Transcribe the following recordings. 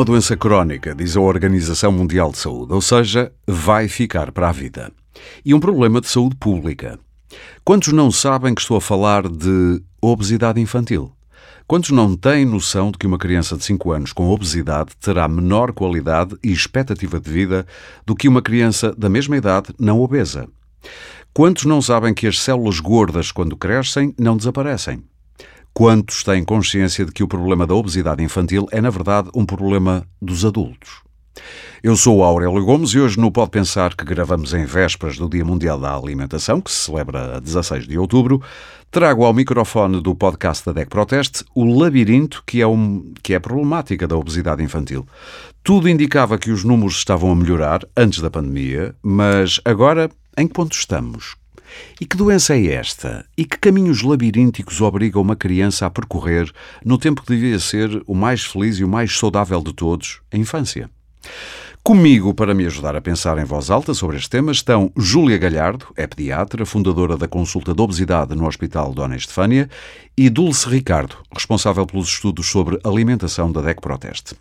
Uma doença crónica, diz a Organização Mundial de Saúde, ou seja, vai ficar para a vida. E um problema de saúde pública. Quantos não sabem que estou a falar de obesidade infantil? Quantos não têm noção de que uma criança de 5 anos com obesidade terá menor qualidade e expectativa de vida do que uma criança da mesma idade não obesa? Quantos não sabem que as células gordas, quando crescem, não desaparecem? Quantos têm consciência de que o problema da obesidade infantil é, na verdade, um problema dos adultos? Eu sou Aurélio Gomes e hoje no Pode Pensar que gravamos em vésperas do Dia Mundial da Alimentação, que se celebra a 16 de outubro, trago ao microfone do podcast da DEC Proteste o labirinto que é, um, que é a problemática da obesidade infantil. Tudo indicava que os números estavam a melhorar antes da pandemia, mas agora em que ponto estamos? E que doença é esta? E que caminhos labirínticos obriga uma criança a percorrer no tempo que devia ser o mais feliz e o mais saudável de todos, a infância? Comigo, para me ajudar a pensar em voz alta sobre este tema, estão Júlia Galhardo, é pediatra, fundadora da consulta de obesidade no Hospital Dona Estefânia, e Dulce Ricardo, responsável pelos estudos sobre alimentação da DEC Proteste.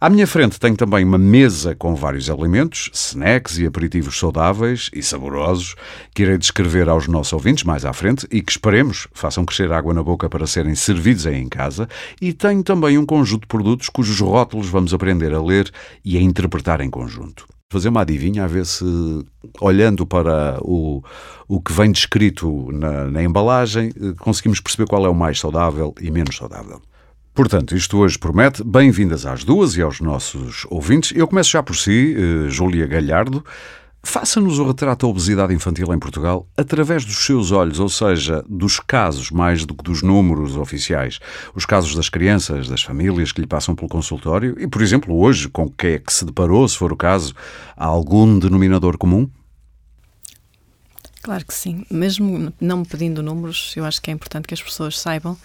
À minha frente tenho também uma mesa com vários alimentos, snacks e aperitivos saudáveis e saborosos, que irei descrever aos nossos ouvintes mais à frente e que esperemos façam crescer água na boca para serem servidos aí em casa. E tenho também um conjunto de produtos cujos rótulos vamos aprender a ler e a interpretar em conjunto fazer uma adivinha a ver se, olhando para o, o que vem descrito na, na embalagem, conseguimos perceber qual é o mais saudável e menos saudável. Portanto, isto hoje promete. Bem-vindas às duas e aos nossos ouvintes. Eu começo já por si, uh, Júlia Galhardo. Faça-nos o retrato da obesidade infantil em Portugal através dos seus olhos, ou seja, dos casos mais do que dos números oficiais. Os casos das crianças, das famílias que lhe passam pelo consultório e, por exemplo, hoje, com que é que se deparou, se for o caso, há algum denominador comum? Claro que sim. Mesmo não me pedindo números, eu acho que é importante que as pessoas saibam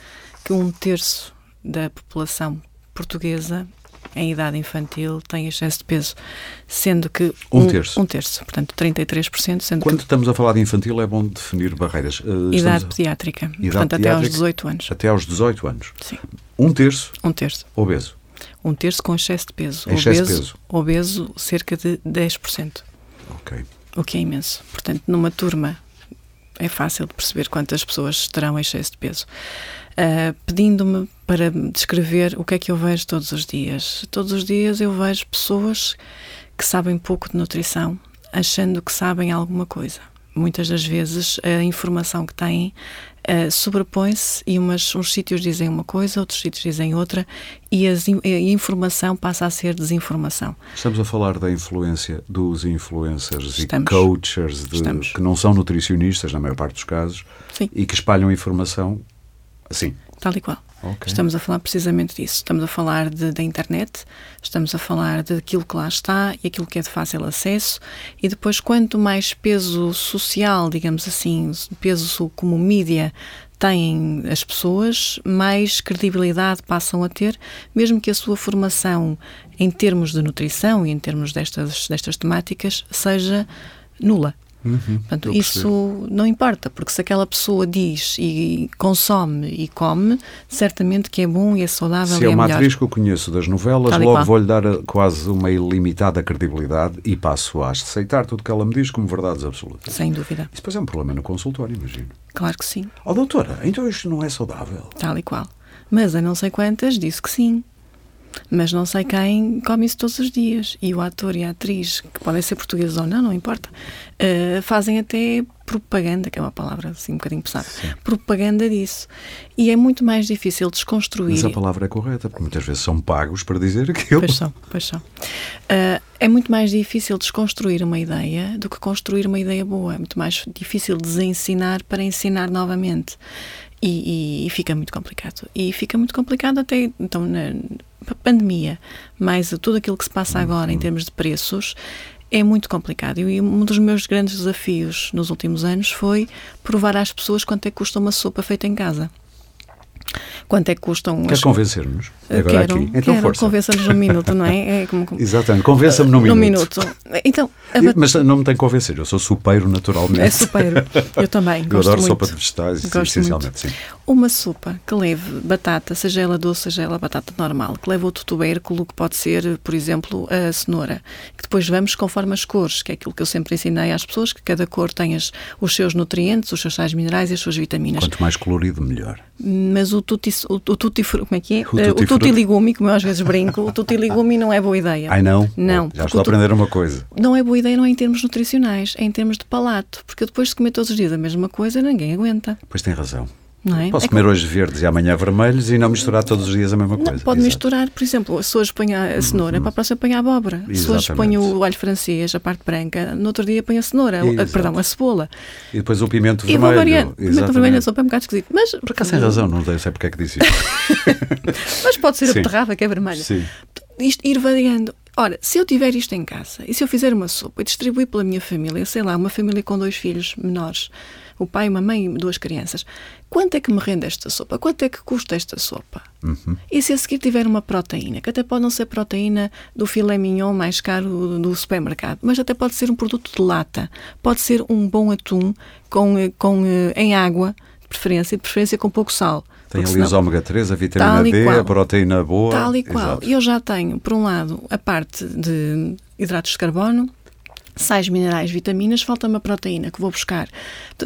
que um terço da população portuguesa em idade infantil tem excesso de peso, sendo que um, um terço, um terço, portanto 33%. Sendo Quando que... estamos a falar de infantil é bom definir barreiras. Uh, idade pediátrica, idade portanto pediátrica, até aos 18 anos. Até aos 18 anos. Sim. Um terço. Um terço. Obeso. Um terço com excesso de peso. Excesso obeso, de peso. Obeso cerca de 10%. Ok. O que é imenso. Portanto, numa turma é fácil de perceber quantas pessoas terão excesso de peso uh, pedindo-me para descrever o que é que eu vejo todos os dias. Todos os dias eu vejo pessoas que sabem pouco de nutrição, achando que sabem alguma coisa. Muitas das vezes a informação que têm uh, sobrepõe-se e umas, uns sítios dizem uma coisa, outros sítios dizem outra e as, a informação passa a ser desinformação. Estamos a falar da influência dos influencers Estamos. e coaches de, que não são nutricionistas, na maior parte dos casos, Sim. e que espalham informação Sim. Tal e qual. Okay. Estamos a falar precisamente disso. Estamos a falar da internet, estamos a falar daquilo que lá está e aquilo que é de fácil acesso, e depois, quanto mais peso social, digamos assim, peso como mídia têm as pessoas, mais credibilidade passam a ter, mesmo que a sua formação em termos de nutrição e em termos destas, destas temáticas seja nula. Uhum, Portanto, isso não importa, porque se aquela pessoa diz e consome e come, certamente que é bom e é saudável. Se é, é uma melhor. atriz que eu conheço das novelas, Tal logo vou-lhe dar quase uma ilimitada credibilidade e passo a aceitar tudo o que ela me diz como verdades absolutas. Sem dúvida. Isso depois é um problema no consultório, imagino. Claro que sim. Oh, doutora, então isto não é saudável? Tal e qual. Mas a não sei quantas disse que sim mas não sei quem come isso todos os dias. E o ator e a atriz, que podem ser portugueses ou não, não importa, uh, fazem até propaganda, que é uma palavra assim um bocadinho pesada, Sim. propaganda disso. E é muito mais difícil desconstruir. Mas a palavra é correta, porque muitas vezes são pagos para dizer aquilo. Pois são, pois são. Uh, é muito mais difícil desconstruir uma ideia do que construir uma ideia boa. É muito mais difícil desensinar para ensinar novamente. E, e, e fica muito complicado. E fica muito complicado até, então, na, pandemia, mais tudo aquilo que se passa agora em termos de preços, é muito complicado. E um dos meus grandes desafios nos últimos anos foi provar às pessoas quanto é que custa uma sopa feita em casa. Quanto é que custam Queres as... convencer-nos? Agora quero, aqui. Então quero, força. convença-nos num minuto, não é? é como, como... Exatamente, convença-me num Num minuto. minuto. Então, a E- bat- Mas não me tem que convencer, eu sou supeiro naturalmente. é super. Eu também. Eu adoro muito. sopa de vegetais, Gosto essencialmente, sim. Uma sopa que leve batata, seja ela doce, seja ela batata normal, que leve outro tubérculo, que pode ser, por exemplo, a cenoura, que depois vamos conforme as cores, que é aquilo que eu sempre ensinei às pessoas, que cada cor tem as- os seus nutrientes, os seus sais minerais e as suas vitaminas. Quanto mais colorido, melhor. Mas o tutti, o, o tutti como é que é? O Eh, tutti o tutti frutti. ligumi, como eu às vezes brinco, o tutti ligumi não é boa ideia. Ai não? Não. Já estou a o aprender uma coisa. Não é boa ideia, não é em termos nutricionais, é em termos de palato, porque depois de comer todos os dias a mesma coisa, ninguém aguenta, Pois tem razão. É? Posso É comer hoje verdes e amanhã vermelhos e não misturar todos os dias a mesma Não, coisa. pode Exato. misturar, por exemplo, se hoje põe a a cenoura, para a próxima põe a abóbora. Se hoje Exatamente. o alho francês, a parte branca, no outro dia põe a cenoura, a- perdão, a cebola. E depois o pimento E vermelho. vou variando. Pimenta Exatamente. vermelha, a sopa é um bocado esquisito. Mas, Por acaso tem razão, não sei porque é que disse isso. mas pode ser a beterraba, que é vermelha. Sim. Isto, ir variando. Ora, se eu tiver isto em casa e se eu fizer uma sopa e distribuir pela minha família, sei lá, uma família com dois filhos menores, o pai, uma mãe e duas crianças, quanto é que me rende esta sopa? Quanto é que custa esta sopa? Uhum. E se a seguir tiver uma proteína, que até pode não ser proteína do filé mignon mais caro do, do supermercado, mas até pode ser um produto de lata, pode ser um bom atum com, eh, com, eh, em água, de preferência, de preferência com pouco sal. Tem ali os ômega 3, a vitamina D, qual. a proteína boa. Tal e qual. Exato. E eu já tenho, por um lado, a parte de hidratos de carbono, sais minerais, vitaminas, falta-me a proteína que vou buscar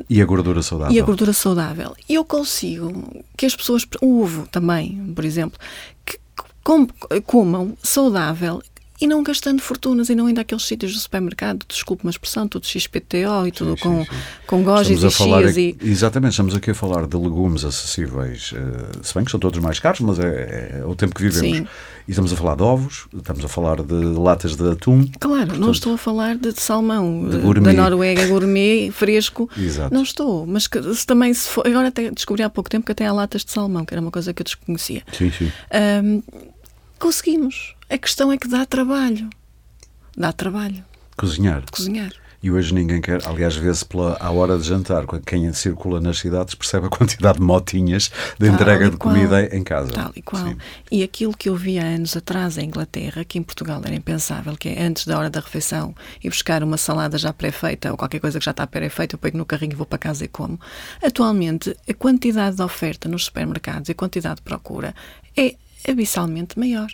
E a gordura saudável. e a gordura saudável. E eu consigo que as pessoas, o ovo também, por exemplo, que com- comam saudável e não gastando fortunas e não indo àqueles sítios do supermercado, desculpe uma expressão, tudo XPTO e tudo sim, com, sim. com gojis e chias e... Exatamente, estamos aqui a falar de legumes acessíveis, eh, se bem que são todos mais caros, mas é, é o tempo que vivemos. E estamos a falar de ovos, estamos a falar de latas de atum. Claro, não estou a falar de, de salmão De gourmet. da Noruega, gourmet, fresco. Exato. Não estou, mas que, se também se for, agora até descobri há pouco tempo que até há latas de salmão, que era uma coisa que eu desconhecia. Sim, sim. Ahm, conseguimos. A questão é que dá trabalho. Dá trabalho Cozinhar. cozinhar. E hoje ninguém quer, aliás, vê-se pela, à hora de jantar, quem circula nas cidades percebe a quantidade de motinhas de Tal entrega e de qual. comida em casa. Tal e qual. Sim. E aquilo que eu vi há anos atrás em Inglaterra, que em Portugal era impensável, que é antes da hora da refeição ir buscar uma salada já pré-feita ou qualquer coisa que já está pré-feita, eu pego no carrinho e vou para casa e como. Atualmente, a quantidade de oferta nos supermercados e a quantidade de procura é abissalmente maior.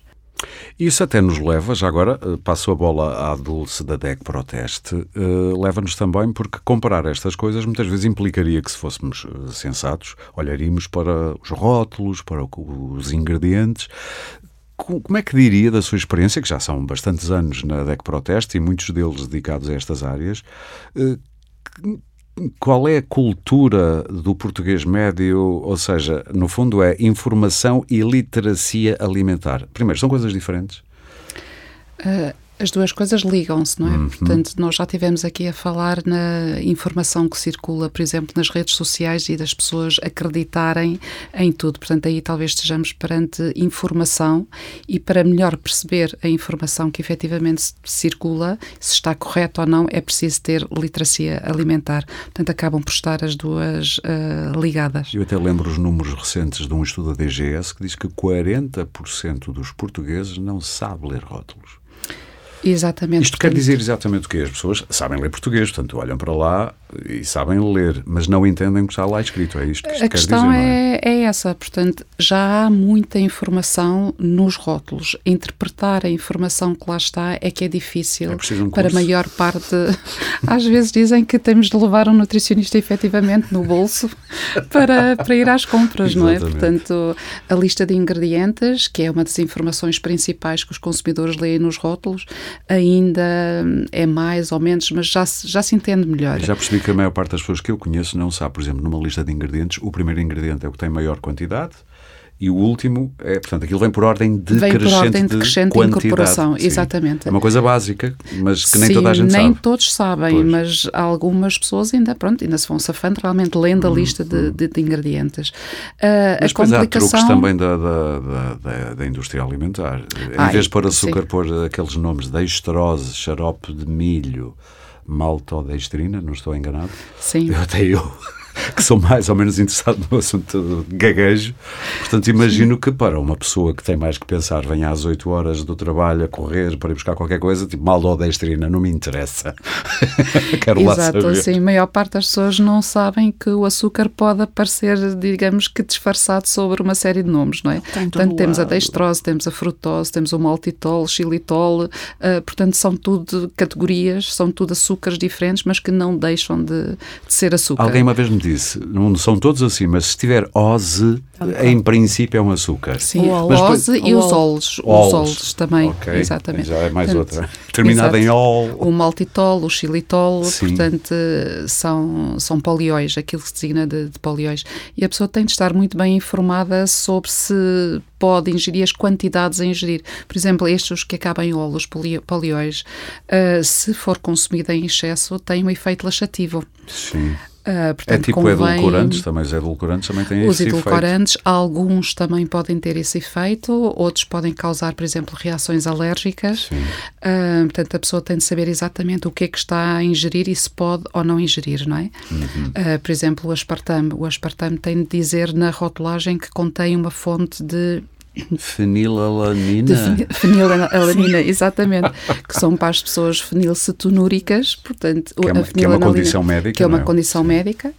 Isso até nos leva, já agora eh, passo a bola à Dulce da DEC Proteste, eh, leva-nos também porque comparar estas coisas muitas vezes implicaria que se fôssemos eh, sensatos, olharíamos para os rótulos, para os ingredientes. Co- Como é que diria da sua experiência, que já são bastantes anos na DEC Proteste e muitos deles dedicados a estas áreas, que- qual é a cultura do português médio? Ou seja, no fundo é informação e literacia alimentar. Primeiro, são coisas diferentes? Uh, as duas coisas ligam-se, não é? Uhum. Portanto, nós já tivemos aqui a falar na informação que circula, por exemplo, nas redes sociais e das pessoas acreditarem em tudo. Portanto, aí talvez estejamos perante informação e para melhor perceber a informação que efetivamente circula, se está correta ou não, é preciso ter literacia alimentar. Portanto, acabam por estar as duas uh, ligadas. Eu até lembro os números recentes de um estudo da DGS que diz que 40% dos portugueses não sabe ler rótulos. Exatamente. Isto quer dizer exatamente o quê? As pessoas sabem ler português, portanto olham para lá e sabem ler, mas não entendem o que está lá escrito. É isto que isto A quer questão dizer, é? é, é essa, portanto, já há muita informação nos rótulos. Interpretar a informação que lá está é que é difícil É um para a maior parte. Às vezes dizem que temos de levar um nutricionista efetivamente no bolso para, para ir às compras, não é? Portanto, a lista de ingredientes, que é uma das informações principais que os consumidores leem nos rótulos, ainda é mais ou menos, mas já se, já se entende melhor. Já percebi que a maior parte das pessoas que eu conheço não sabe, por exemplo, numa lista de ingredientes, o primeiro ingrediente é o que tem maior quantidade e o último é, portanto, aquilo vem por ordem decrescente Vem por ordem de decrescente de incorporação, Sim. exatamente. É uma coisa básica, mas que nem Sim, toda a gente nem sabe. todos sabem, Pois. mas algumas pessoas ainda, pronto, ainda se vão safando realmente lendo a lista de, de- de ingredientes. Uhum, Mas a depois há truques complicação também da, da, da, da- da indústria alimentar. Em Ai, vez de pôr açúcar, sim. pôr aqueles nomes de dextrose, xarope de milho, maltodextrina, não estou enganado. Sim. Eu até eu. que sou mais ou menos interessado no assunto de gaguejo. Portanto, imagino que para uma pessoa que tem mais que pensar, venha às 8 horas do trabalho a correr para ir buscar qualquer coisa, tipo maldodestrina, não me interessa. Quero Exato, lá saber. sim. A maior parte das pessoas não sabem que o açúcar pode aparecer, digamos que disfarçado sobre uma série de nomes, não é? Portanto, temos a lado. dextrose, temos a frutose, temos o maltitol, xilitol, uh, portanto, são tudo categorias, são tudo açúcares diferentes, mas que não deixam de, de ser açúcar. Alguém uma vez me disse, não são todos assim, mas se tiver ose, em princípio é um açúcar. Sim, O depois- ose e o os ol. olos. Os Olos. olos também, Ok, exatamente. Já é mais Portanto, outra. Terminada em ol. O maltitol, o xilitol, Sim. portanto, são, são polióis, aquilo que se designa de, de polióis. E a pessoa tem de estar muito bem informada sobre se pode ingerir as quantidades a ingerir. Por exemplo, estes que acabam em ol, os polióis, ah, se for consumido em excesso, tem um efeito laxativo. Sim. É portanto, tipo convém- edulcorantes também, os edulcorantes também têm os esse efeito. edulcorantes, alguns também podem ter esse efeito, outros podem causar, por exemplo, reações alérgicas. Ah, portanto, a pessoa tem de saber exatamente o que é que está a ingerir e se pode ou não ingerir, não é? Uhum. Ah, por exemplo, o aspartame. O aspartame tem de dizer na rotulagem que contém uma fonte de Fenilalanina. fenilalanina, exatamente, que são para as pessoas fenilcetonúricas, portanto, Que é uma- que é uma condição médica, que é uma é? condição médica,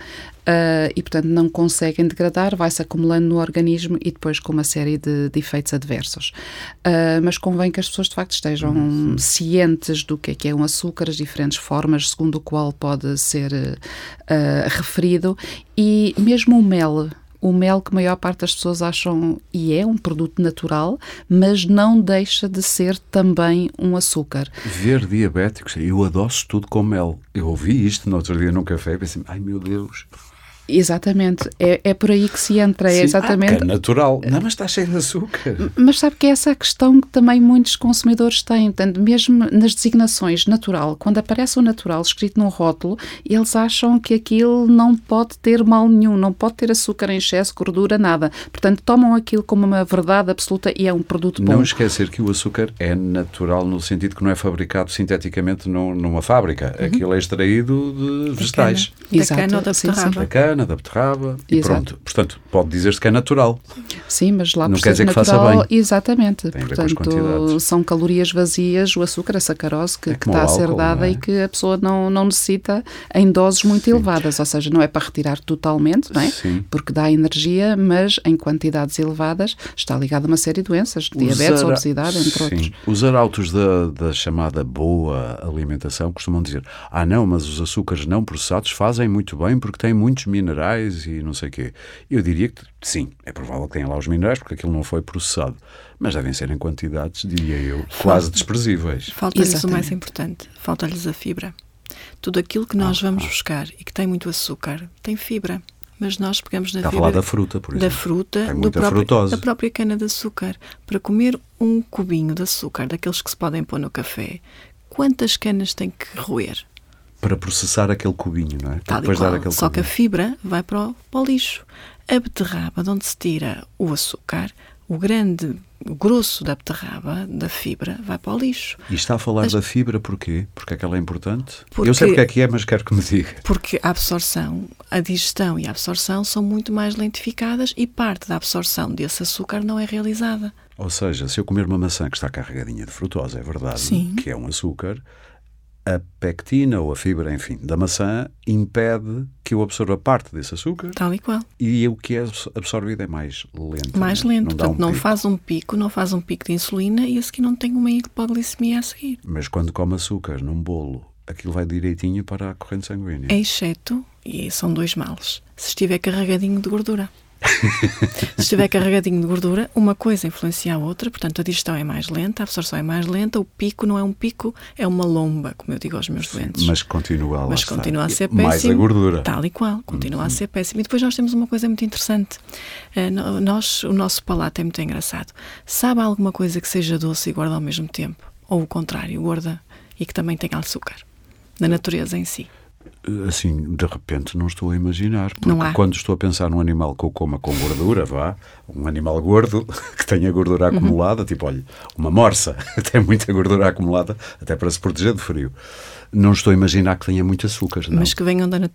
ah, e portanto não conseguem degradar, vai-se acumulando no organismo e depois com uma série de, de efeitos adversos. Ah, mas convém que as pessoas de facto estejam Uhum. cientes do que é que é um açúcar, as diferentes formas segundo o qual pode ser ah, referido e mesmo o mel. O mel que a maior parte das pessoas acham e é um produto natural, mas não deixa de ser também um açúcar. Ver diabéticos, eu adoço tudo com mel. Eu ouvi isto no outro dia num café e pensei, ai meu Deus. Exatamente, é, é por aí que se entra, é Sim, exatamente. ah, é natural. Não, mas está cheio de açúcar. Mas sabe que é essa a questão que também muitos consumidores têm, portanto, mesmo nas designações natural, quando aparece o natural escrito num rótulo, eles acham que aquilo não pode ter mal nenhum, não pode ter açúcar em excesso, gordura, nada. Portanto, tomam aquilo como uma verdade absoluta e é um produto bom. Não esquecer que o açúcar é natural no sentido que não é fabricado sinteticamente num- numa fábrica. Uhum. Aquilo é extraído de vegetais. Da Exato, cana ou da sim, sim. beterraba. Cana, da beterraba e Exato. pronto. Portanto, pode dizer-se que é natural. Sim, mas lá Não quer dizer que faça natural, bem. exatamente. Tem Portanto, são calorias vazias, o açúcar, a sacarose que, É que está o a ser álcool, dada é? e que a pessoa não, não necessita em doses muito elevadas, ou seja, não é para retirar totalmente, não é? Sim. Porque dá energia, mas em quantidades elevadas está ligado a uma série de doenças, diabetes, ara- obesidade, entre Sim. outros. Os arautos da, da chamada boa alimentação costumam dizer: ah, não, mas os açúcares não processados fazem muito bem porque têm muitos minerais e não sei o quê. Eu diria que sim, é provável que tenham lá os minerais porque aquilo não foi processado. Mas devem ser em quantidades, diria eu, quase desprezíveis. Falta-lhes o mais importante, falta-lhes a fibra. Tudo aquilo que nós Ah, vamos buscar e que tem muito açúcar tem fibra. Mas nós pegamos na Está a fibra falar da fruta, por da exemplo. fruta, Tem do muita próprio- frutose. da própria cana de açúcar. Para comer um cubinho de açúcar, daqueles que se podem pôr no café, quantas canas tem que roer? Para processar aquele cubinho, não é? Para depois qual. dar aquele Só que a cubinho. fibra vai para o, para o lixo. A beterraba, de onde se tira o açúcar, o grande, o grosso da beterraba, da fibra, vai para o lixo. E está a falar Mas- da fibra porquê? Porque é que ela é importante? Porque- Eu sei porque é que é, mas quero que me diga. Porque a absorção, a digestão e a absorção são muito mais lentificadas e parte da absorção desse açúcar não é realizada. Ou seja, se eu comer uma maçã que está carregadinha de frutose, é verdade, Sim. que é um açúcar, a pectina ou a fibra, enfim, da maçã impede que eu absorva parte desse açúcar Tal e qual. e o que é absorvido é mais lento. Mais não é? lento. Não Portanto, um não pico. faz um pico, não faz um pico de insulina e a seguir não tem uma hipoglicemia a seguir. Mas quando come açúcar num bolo, aquilo vai direitinho para a corrente sanguínea. Exceto, e são dois males, se estiver carregadinho de gordura. Se estiver carregadinho de gordura, uma coisa influencia a outra, portanto a digestão é mais lenta, a absorção é mais lenta, o pico não é um pico, é uma lomba, como eu digo aos meus doentes. Mas continua lá Mas está. continua a ser péssimo. Mais a gordura. Tal e qual, continua a ser péssimo. E depois nós temos uma coisa muito interessante. No- nós, o nosso palato é muito engraçado. Sabe alguma coisa que seja doce e gorda ao mesmo tempo? Ou o contrário, gorda e que também tenha açúcar? Na natureza em si. Assim, de repente não estou a imaginar. Porque quando estou a pensar num animal que eu coma com gordura, vá, um animal gordo que tenha gordura Uhum. acumulada, tipo, olha, uma morsa tem muita gordura acumulada, até para se proteger do frio. Não estou a imaginar que tenha muito açúcar, não. Mas que venham da, da,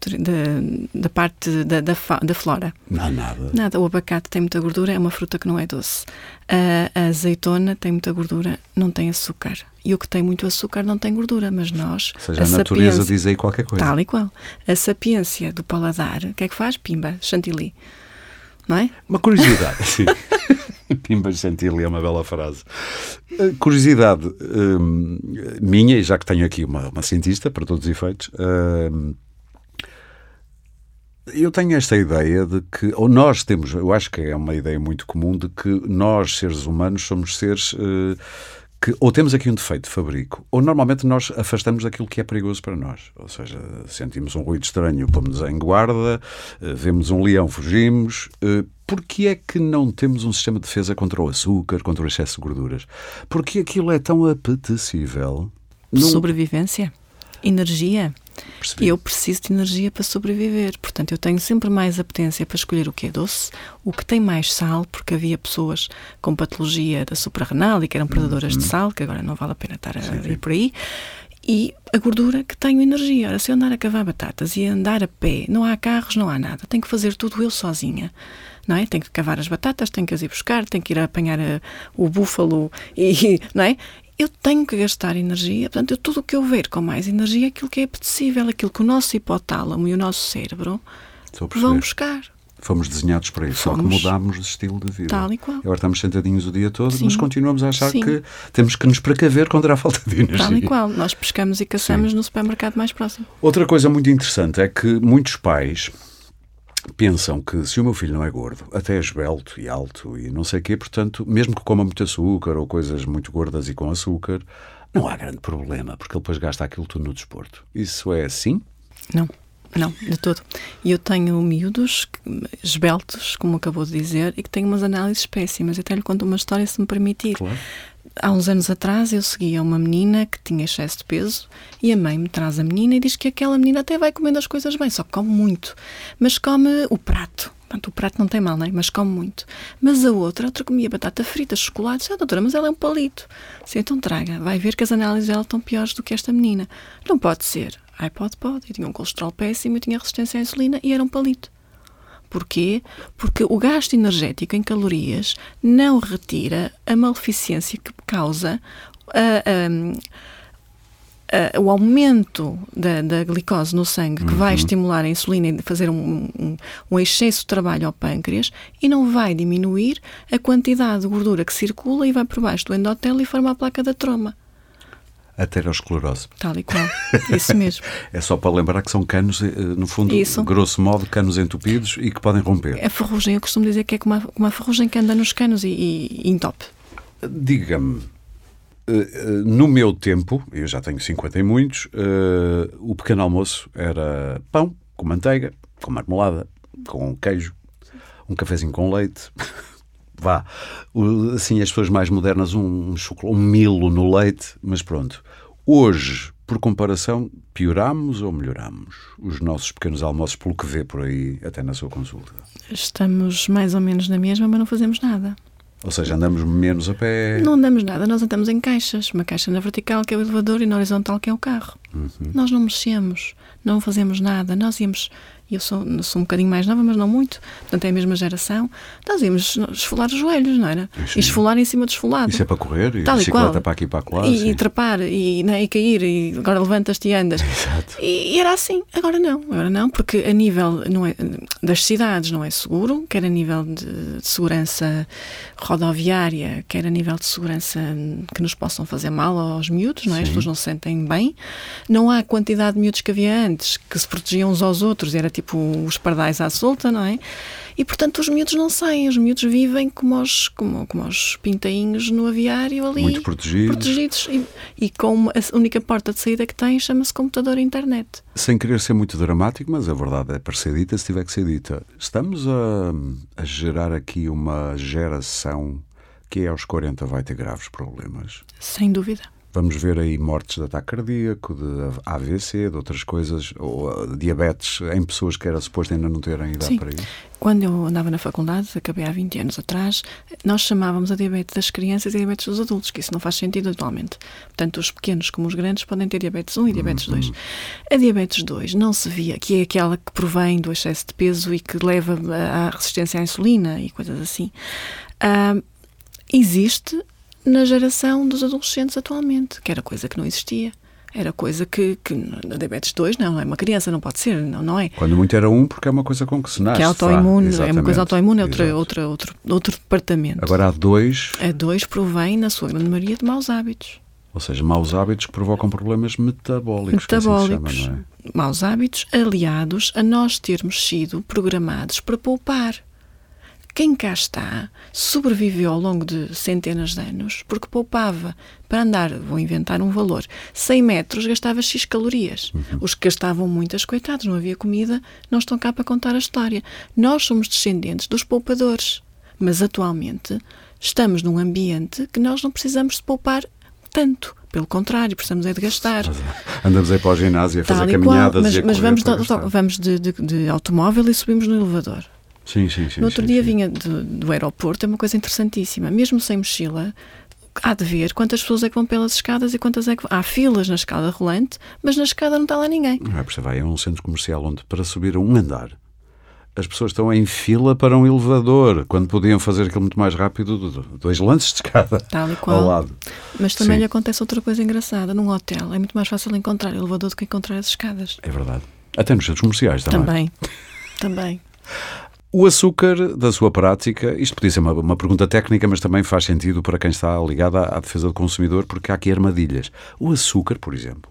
da parte da, da, da, flora. Não, nada. Nada. O abacate tem muita gordura, é uma fruta que não é doce. A, a azeitona tem muita gordura, não tem açúcar. E o que tem muito açúcar não tem gordura, mas nós. Ou seja, a, a natureza diz aí qualquer coisa. Tal e qual. A sapiência do paladar, o que é que faz? Pimba, chantilly. Não é? Uma curiosidade, sim. Pimba chantilly é uma bela frase. Uh, curiosidade uh, minha, e já que tenho aqui uma, uma cientista, para todos os efeitos, uh, eu tenho esta ideia de que, ou nós temos, eu acho que é uma ideia muito comum, de que nós, seres humanos, somos seres que ou temos aqui um defeito de fabrico, ou normalmente nós afastamos daquilo que é perigoso para nós. Ou seja, sentimos um ruído estranho, pomos em guarda, vemos um leão, fugimos. Porquê é que não temos um sistema de defesa contra o açúcar, contra o excesso de gorduras? Porque aquilo é tão apetecível. Não... Sobrevivência? Energia? Percebi. Eu preciso de energia para sobreviver. Portanto, eu tenho sempre mais apetência para escolher o que é doce, o que tem mais sal, porque havia pessoas com patologia da suprarrenal e que eram predadoras uhum. de sal, que agora não vale a pena estar a sim, ir por aí. E a gordura que tenho energia. Ora, se eu andar a cavar batatas e andar a pé, não há carros, não há nada. Tenho que fazer tudo eu sozinha. Não é? Tenho que cavar as batatas, tenho que as ir buscar, tenho que ir apanhar a, eh, o búfalo e, não é? Eu tenho que gastar energia, portanto, eu, tudo o que eu ver com mais energia é aquilo que é apetecível, aquilo que o nosso hipotálamo e o nosso cérebro vão buscar. Fomos desenhados para isso, Fomos. só que mudámos de estilo de vida. Tal e qual. Agora estamos sentadinhos o dia todo, Sim. mas continuamos a achar Sim. que temos que nos precaver contra a falta de energia. Tal e qual. Nós pescamos e caçamos Sim. no supermercado mais próximo. Outra coisa muito interessante é que muitos pais pensam que se o meu filho não é gordo, até é esbelto e alto e não sei o quê, portanto, mesmo que coma muito açúcar ou coisas muito gordas e com açúcar, não há grande problema, porque ele depois gasta aquilo tudo no desporto. Isso é assim? Não. Não, de todo. E eu tenho miúdos esbeltos, como acabou de dizer, e que têm umas análises péssimas. Eu até lhe conto uma história, se me permitir. Claro há uns anos atrás eu seguia uma menina que tinha excesso de peso e a mãe me traz a menina e diz que aquela menina até vai comendo as coisas bem, só que come muito. Mas come o prato. Portanto, o prato não tem mal, né? mas come muito. Mas a outra, a outra comia batata frita, chocolate. Ah, doutora, mas ela é um palito. Sim, então traga. Vai ver que as análises dela estão piores do que esta menina. Não pode ser. Ai, pode, pode. Eu tinha um colesterol péssimo, eu tinha resistência à insulina e era um palito. Porquê? Porque o gasto energético em calorias não retira a maleficência que causa a, a, a, o aumento da, da, glicose no sangue, que uhum. vai estimular a insulina e fazer um, um, um, excesso de trabalho ao pâncreas e não vai diminuir a quantidade de gordura que circula e vai por baixo do endotélio e forma a placa da troma aterosclerose. Tal e qual, isso mesmo. é só para lembrar que são canos, eh, no fundo, isso. grosso modo, canos entupidos e que podem romper. A ferrugem, eu costumo dizer que é como uma, uma ferrugem que anda nos canos e, e, e entope. Diga-me, eh, eh, no meu tempo, eu já tenho 50 e muitos, o pequeno almoço era pão com manteiga, com marmelada, com queijo, um cafezinho com leite, vá, assim as pessoas mais modernas, um, chocolate, um milo no leite, mas pronto. Hoje, por comparação, pioramos ou melhoramos os nossos pequenos almoços, pelo que vê por aí, até na sua consulta? Estamos mais ou menos na mesma, mas não fazemos nada. Ou seja, andamos menos a pé? Não andamos nada, nós andamos em caixas. Uma caixa na vertical, que é o elevador, e na horizontal, que é o carro. Uhum. Nós não mexemos, não fazemos nada. Nós íamos eu sou, sou um bocadinho mais nova, mas não muito, portanto é a mesma geração, nós íamos esfolar os joelhos, não era? Sim. E esfolar em cima do esfolado. Isso é para correr, e Tal bicicleta e para aqui e para lá. E, e trepar, e, né, e cair, e agora levantas-te e andas. Exato. E, e, era assim, agora não, agora não, porque a nível não é, das cidades não é seguro, quer a nível de, de segurança rodoviária, quer a nível de segurança que nos possam fazer mal aos miúdos, não é? As pessoas não se sentem bem. Não há a quantidade de miúdos que havia antes, que se protegiam uns aos outros, era tipo os pardais à solta, não é? E portanto os miúdos não saem, os miúdos vivem como os, como, como os pintainhos no aviário ali. Muito protegidos. protegidos e, e com a única porta de saída que têm chama-se computador e internet. Sem querer ser muito dramático, mas a verdade é para ser dita se tiver que ser dita. Estamos a, a gerar aqui uma geração que aos 40 vai ter graves problemas. Sem dúvida. Vamos ver aí mortes de ataque cardíaco, de AVC, de outras coisas, ou uh, diabetes em pessoas que era suposto ainda não terem idade Sim. para isso. Quando eu andava na faculdade, acabei há 20 anos atrás, nós chamávamos a diabetes das crianças e a diabetes dos adultos, que isso não faz sentido atualmente. Portanto, os pequenos como os grandes podem ter diabetes 1 e diabetes 2. A diabetes 2 não se via, que é aquela que provém do excesso de peso e que leva à resistência à insulina e coisas assim. Uh, existe na geração dos adolescentes atualmente, que era coisa que não existia. Era coisa que, que na diabetes 2 não, é uma criança, não pode ser, não, não é? Quando muito era um, porque é uma coisa com que se nasce. Que é autoimune, é uma coisa autoimune, é outra, outra, outro, outro departamento. Agora há dois. A dois provém, na sua grande maioria, de maus hábitos. Ou seja, maus hábitos que provocam problemas metabólicos. Metabólicos. Que assim chama, é? Maus hábitos aliados a nós termos sido programados para poupar quem cá está sobreviveu ao longo de centenas de anos porque poupava para andar, vou inventar um valor, 100 metros gastava X calorias. Uhum. Os que gastavam muitas, coitados, não havia comida, não estão cá para contar a história. Nós somos descendentes dos poupadores, mas atualmente estamos num ambiente que nós não precisamos de poupar tanto. Pelo contrário, precisamos é de gastar. Andamos aí para o ginásio a fazer caminhadas mas, e a mas vamos, de, vamos de, de, de automóvel e subimos no elevador. Sim, sim, sim. No outro sim, dia sim. vinha do, do aeroporto, é uma coisa interessantíssima. Mesmo sem mochila, há de ver quantas pessoas é que vão pelas escadas e quantas é que Há filas na escada rolante, mas na escada não está lá ninguém. Não é, você vai a um centro comercial onde para subir a um andar as pessoas estão em fila para um elevador, quando podiam fazer aquilo muito mais rápido, dois lances de escada Tal e qual. ao lado. Mas também Sim. lhe acontece outra coisa engraçada. Num hotel é muito mais fácil encontrar elevador do que encontrar as escadas. É verdade. Até nos centros comerciais também. Também. também. O açúcar da sua prática, isto podia ser uma, uma, pergunta técnica, mas também faz sentido para quem está ligado à, à, defesa do consumidor, porque há aqui armadilhas. O açúcar, por exemplo,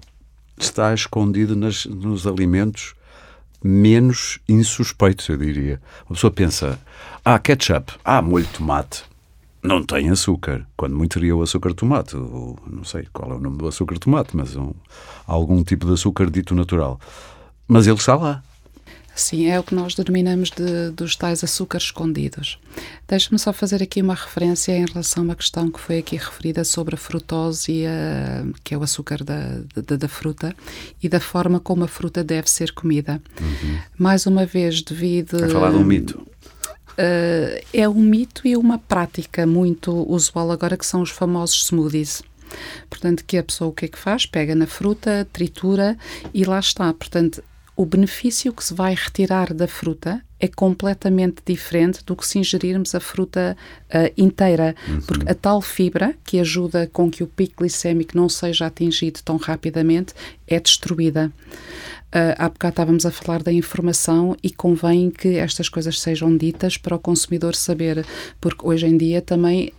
está escondido nas, nos alimentos menos insuspeitos, eu diria. Uma pessoa pensa, ah, ketchup, ah, molho de tomate. Não tem açúcar. Quando muito teria o açúcar de tomate. Não sei qual é o nome do açúcar de tomate, mas um, algum tipo de açúcar dito natural. Mas ele está lá. Sim, é o que nós denominamos de, dos tais açúcares escondidos. Deixe-me só fazer aqui uma referência em relação a uma questão que foi aqui referida sobre a frutose, e a, que é o açúcar da, da, da, fruta, e da forma como a fruta deve ser comida. Uhum. Mais uma vez, devido. É falar de um mito. Uh, é um mito e uma prática muito usual agora, que são os famosos smoothies. Portanto, que a pessoa o que é que faz? Pega na fruta, tritura e lá está. Portanto, o benefício que se vai retirar da fruta é completamente diferente do que se ingerirmos a fruta uh, inteira, uhum. porque a tal fibra que ajuda com que o pico glicémico não seja atingido tão rapidamente é destruída. Uh, há bocado estávamos a falar da informação e convém que estas coisas sejam ditas para o consumidor saber, porque hoje em dia também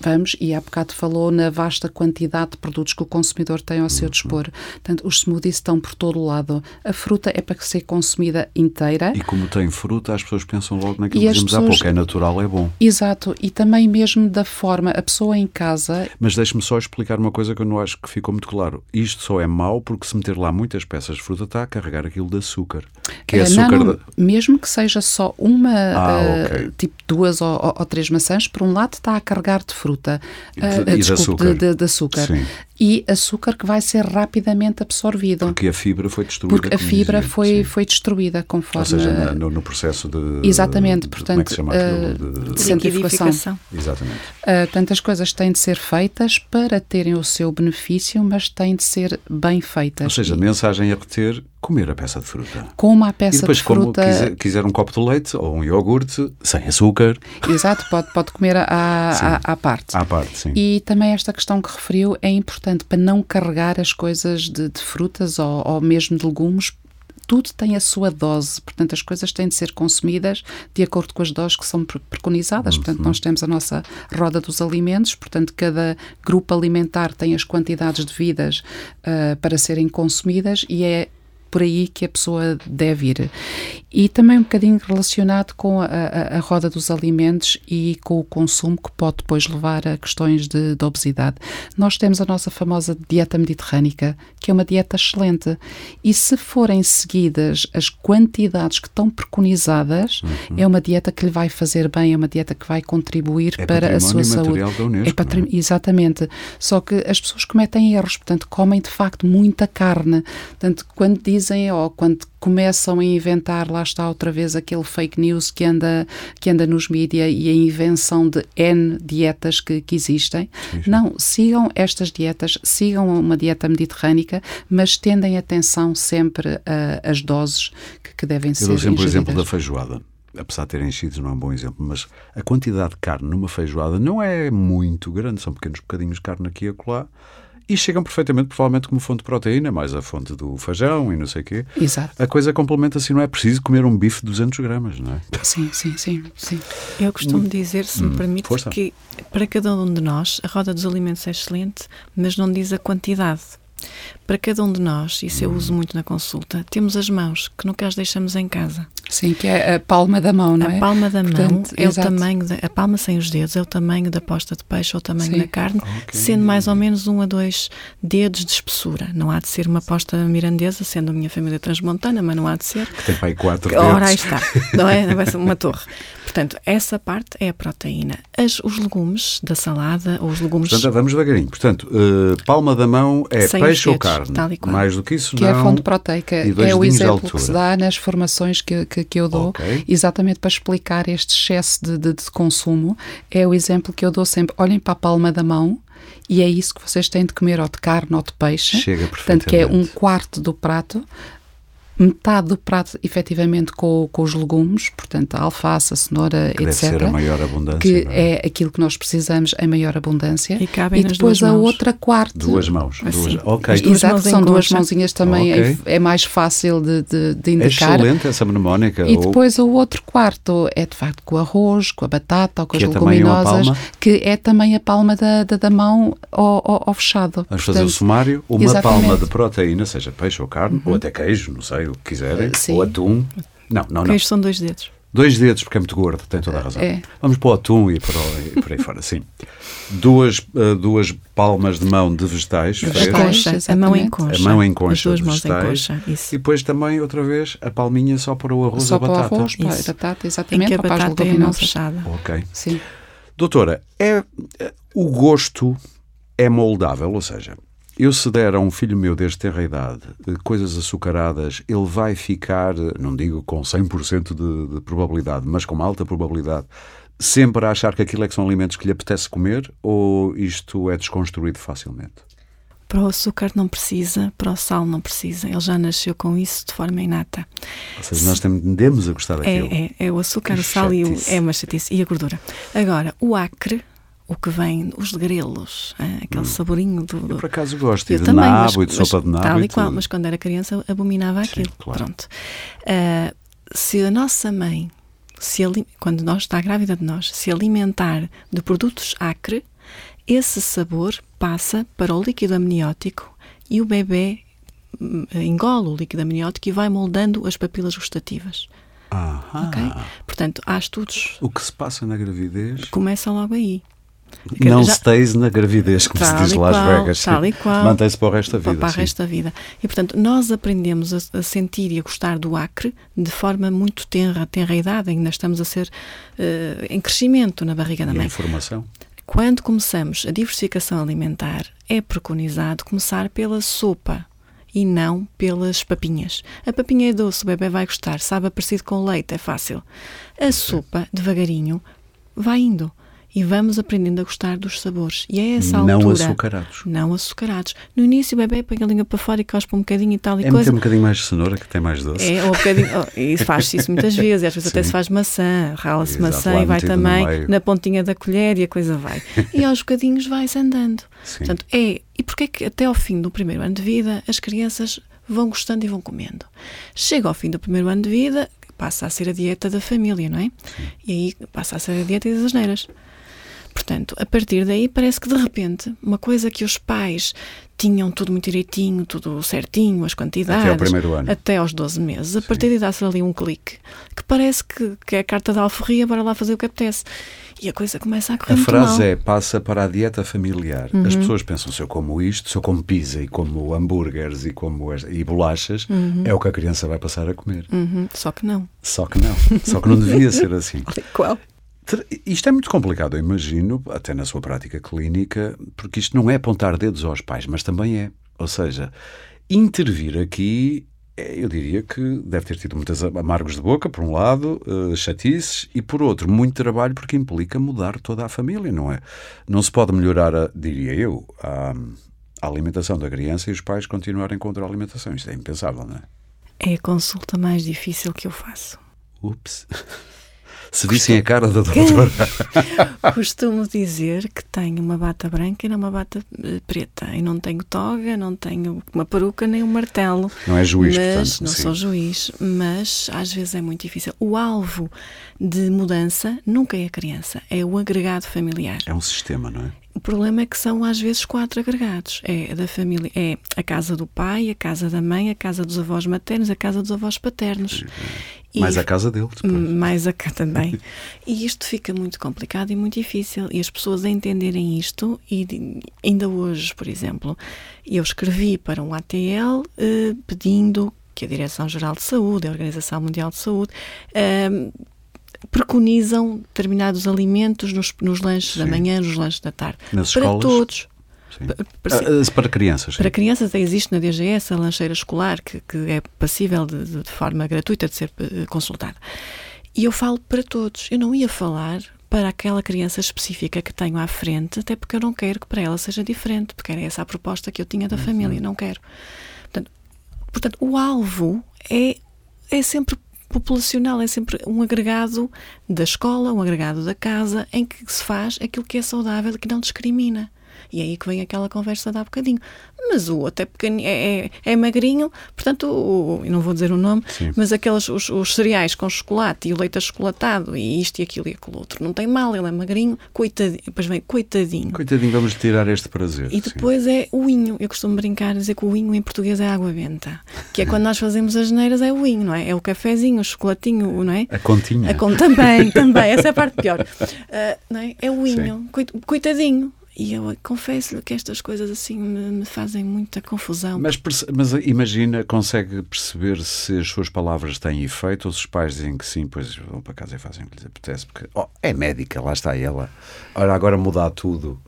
vamos, e há bocado falou na vasta quantidade de produtos que o consumidor tem ao seu dispor. Portanto, os smoothies estão por todo o lado. A fruta é para ser consumida inteira. E como tem fruta, as pessoas pensam logo naquilo que dizemos pessoas... há pouco, é natural, é bom. Exato, e também mesmo da forma, a pessoa em casa... Mas deixe-me só explicar uma coisa que eu não acho que ficou muito claro. Isto só é mau porque se meter lá muitas peças de fruta está a carregar aquilo de açúcar. Que é açúcar... Não, não, mesmo que seja só uma, ah, uh, okay. tipo duas ou, ou, ou, três maçãs, por um lado está a carregar de fruta. De, uh, e desculpe, de açúcar. De, de açúcar. Sim. E açúcar que vai ser rapidamente absorvido. Porque a fibra foi destruída. Porque a fibra dizia. foi, Sim. foi destruída conforme. Ou seja, no, no processo de. Exatamente, de, portanto. Como é que se chama? Uh, de centrifugação. Exatamente. Uh, portanto, as coisas têm de ser feitas para terem o seu benefício, mas têm de ser bem feitas. Ou seja, a mensagem é reter comer a peça de fruta. Como a peça e depois, de fruta. como quiser, quiser, um copo de leite ou um iogurte sem açúcar. Exato, pode, pode comer à, à, à parte. À parte, sim. E também esta questão que referiu é importante para não carregar as coisas de, de frutas ou, ou mesmo de legumes tudo tem a sua dose, portanto as coisas têm de ser consumidas de acordo com as doses que são preconizadas. Uhum. Portanto, nós temos a nossa roda dos alimentos, portanto cada grupo alimentar tem as quantidades devidas uh, para serem consumidas e é por aí que a pessoa deve ir. E também um bocadinho relacionado com a, a, a, roda dos alimentos e com o consumo que pode depois levar a questões de, de, obesidade. Nós temos a nossa famosa dieta mediterrânica, que é uma dieta excelente. E se forem seguidas as quantidades que estão preconizadas, uhum. é uma dieta que lhe vai fazer bem, é uma dieta que vai contribuir é para a sua saúde. Da Unesco, é patrim... é? Exatamente. Só que as pessoas cometem erros, portanto, comem de facto muita carne. Portanto, quando dizem ou quando começam a inventar, lá está outra vez aquele fake news que anda, que anda nos mídias e a invenção de N dietas que, que existem. Sim. Não, sigam estas dietas, sigam uma dieta mediterrânica, mas tendem atenção sempre às doses que, que devem Eu ser. Eu dou sempre o exemplo da feijoada apesar de terem enchidos, não é um bom exemplo, mas a quantidade de carne numa feijoada não é muito grande, são pequenos bocadinhos de carne aqui e acolá e chegam perfeitamente, provavelmente, como fonte de proteína, mais a fonte do feijão e não sei o quê. Exato. A coisa complementa-se, não é preciso comer um bife de 200 gramas, não é? Sim, sim, sim. sim. Eu costumo dizer, se me hum, permite, Força. que para cada um de nós a roda dos alimentos é excelente, mas não diz a quantidade. Para cada um de nós, isso eu uso muito na consulta, temos as mãos que nunca as deixamos em casa. Sim, que é a palma da mão, não a é? A palma da Portanto, mão é exato. o tamanho, de, a palma sem os dedos é o tamanho da posta de peixe ou o tamanho Sim. da carne, okay. sendo mais ou menos um a dois dedos de espessura. Não há de ser uma posta mirandesa, sendo a minha família transmontana, mas não há de ser. Que tem para aí quatro dedos. Ora, aí está, não é? Vai ser uma torre. Portanto, essa parte é a proteína. As, os legumes da salada ou os legumes. Portanto, vamos devagarinho. Portanto, uh, palma da mão é Sem peixe ou carne? Mais do que isso, que não. Que é a fonte proteica. É o exemplo que se dá nas formações que, que, que eu dou, okay. exatamente para explicar este excesso de, de, de consumo. É o exemplo que eu dou sempre. Olhem para a palma da mão e é isso que vocês têm de comer ou de carne ou de peixe. Chega Portanto, que é um quarto do prato metade do prato efetivamente com, com os legumes, portanto a alface, a cenoura, que etc. Deve ser a maior abundância. Que é? é? aquilo que nós precisamos em maior abundância. E, cabem e depois a mãos. outra quarta. Duas mãos. Assim. Duas, ok. Exato, são duas mãozinhas também, okay. é, é, mais fácil de, de, de indicar. É excelente essa mnemónica. E depois o outro quarto é de facto com o arroz, com a batata ou com que as é leguminosas, que é também a palma da, da, da mão ao, ao, ao, fechado. Vamos Portanto, fazer o sumário, uma exatamente. palma de proteína, seja peixe ou carne, uhum. ou até queijo, não sei, o que quiserem Sim. Ou atum. Não, não, não. Queijo são dois dedos. Dois dedos, porque é muito gordo, tem toda a razão. É. Vamos para o atum e, para o, e por aí fora, sim. Duas, uh, duas palmas de mão de vegetais. Concha, a mão em concha. A mão em concha. As duas mãos vegetais. em concha, isso. E depois também, outra vez, a palminha só para o arroz só ou batata. Só para o arroz, para a batata, exatamente. Em que a batata é a mão fechada. Ok. Sim. Doutora, é, é, o gosto é moldável, ou seja, eu, se der a um filho meu desde ter a idade coisas açucaradas, ele vai ficar, não digo com 100% de, de probabilidade, mas com uma alta probabilidade, sempre a achar que aquilo é que são alimentos que lhe apetece comer ou isto é desconstruído facilmente? Para o açúcar não precisa, para o sal não precisa. Ele já nasceu com isso de forma inata. Ou seja, nós tendemos a gostar daquilo. É, é, é o açúcar, que o sal e o, é uma chatice. E a gordura. Agora, o acre, o que vem, os grelos, ah, aquele hum. saborinho do, do, Eu por acaso gosto eu de também, nabo mas, e de sopa de nabo. Tal e qual, mas quando era criança abominava Sim, aquilo. Claro. Pronto. Uh, se a nossa mãe, se quando nós está grávida de nós, se alimentar de produtos acre, esse sabor passa para o líquido amniótico e o bebê hum, engole o líquido amniótico e vai moldando as papilas gustativas. Aham. Okay? Portanto, há estudos. O que se passa na gravidez começa logo aí. Não já... stays na gravidez, como tal se diz em Las Vegas. Tal e qual. Mantém-se para o resto da vida. Para, para o resto da vida. E, portanto, nós aprendemos a, a, sentir e a gostar do acre de forma muito tenra, tenra idade, ainda estamos a ser uh, em crescimento na barriga da e mãe. A informação. Quando começamos a diversificação alimentar, é preconizado começar pela sopa e não pelas papinhas. A papinha é doce, o bebê vai gostar, sabe parecido com leite, é fácil. A sopa, devagarinho, vai indo e vamos aprendendo a gostar dos sabores. E é essa não altura. Não açucarados. Não açucarados. No início o bebê põe a língua para fora e cospe um bocadinho e tal e é coisa. É um bocadinho mais de cenoura que tem mais doce. É, ou um bocadinho. Oh, isso faz-se isso muitas vezes. E às vezes Sim. até se faz maçã, rala-se maçã e vai também na pontinha da colher e a coisa vai. e aos bocadinhos vai-se andando. Sim. Portanto, é. E porquê é que até ao fim do primeiro ano de vida as crianças vão gostando e vão comendo? Chega ao fim do primeiro ano de vida, passa a ser a dieta da família, não é? Sim. E aí passa a ser a dieta das asneiras. Portanto, a partir daí parece que de repente uma coisa que os pais tinham tudo muito direitinho, tudo certinho, as quantidades. Até ao primeiro ano. Até aos 12 meses. A Sim. partir daí dá-se ali um clique que parece que, que é a carta da alforria, para lá fazer o que apetece. E a coisa começa a correr A frase mal. é passa para a dieta familiar. Uhum. As pessoas pensam, se eu como isto, se eu como pizza e como hambúrgueres e como e bolachas, uhum. é o que a criança vai passar a comer. Uhum. Só que não. Só que não. Só que não devia ser assim. Qual? Isto é muito complicado, eu imagino, até na sua prática clínica, porque isto não é apontar dedos aos pais, mas também é. Ou seja, intervir aqui, é, eu diria que deve ter tido muitos amargos de boca, por um lado, uh, chatices, e por outro, muito trabalho, porque implica mudar toda a família, não é? Não se pode melhorar, a, diria eu, a, a alimentação da criança e os pais continuarem contra a alimentação. Isto é impensável, não é? É a consulta mais difícil que eu faço. Ups. Se vissem a cara da doutora. Costumo dizer que tenho uma bata branca e não uma bata eh, preta. E não tenho toga, não tenho uma peruca nem um martelo. Não é juiz, mas, portanto. Não sim. sou juiz, mas às vezes é muito difícil. O alvo de mudança nunca é a criança, é o agregado familiar. É um sistema, não é? O problema é que são às vezes quatro agregados. É da família, é a casa do pai, a casa da mãe, a casa dos avós maternos, a casa dos avós paternos. E, mais a casa dele depois. Mais a cá também. e isto fica muito complicado e muito difícil. E as pessoas a entenderem isto, e ainda hoje, por exemplo, eu escrevi para um ATL eh, pedindo que a Direção-Geral de Saúde, a Organização Mundial de Saúde, eh, preconizam determinados alimentos nos, nos lanches Sim. da manhã, nos lanches da tarde. Nas para escolas? todos. Para, para, ah, para, crianças. Para crianças existe na DGS a lancheira escolar que, que é passível de, de, forma gratuita de ser eh, consultada. E eu falo para todos. Eu não ia falar para aquela criança específica que tenho à frente, até porque eu não quero que para ela seja diferente, porque era essa a proposta que eu tinha da uhum. família, não quero. Portanto, portanto, o alvo é, é sempre populacional, é sempre um agregado da escola, um agregado da casa, em que se faz aquilo que é saudável e que não discrimina. E é aí que vem aquela conversa de há bocadinho. Mas o outro é, pequeno, é, é, é magrinho, portanto, o, eu não vou dizer o nome, Sim. mas aqueles os, os, cereais com chocolate e o leite achocolatado e isto e aquilo e aquilo outro, não tem mal, ele é magrinho, coitadinho, depois vem coitadinho. Coitadinho, vamos tirar este prazer. E depois Sim. é o inho. Eu costumo brincar dizer que o inho em português é água benta, que é quando nós fazemos as neiras é o inho, não é? É o cafezinho, o chocolatinho, não é? A continha. A con também, também, essa é a parte pior. Uh, não é? é o inho, coitadinho. E eu confesso-lhe que estas coisas assim me, me, fazem muita confusão. Mas, mas imagina, consegue perceber se as suas palavras têm efeito ou se os pais dizem que sim, pois vão para casa e fazem o que lhes apetece, porque oh, é médica, lá está ela. Ora, agora mudar tudo.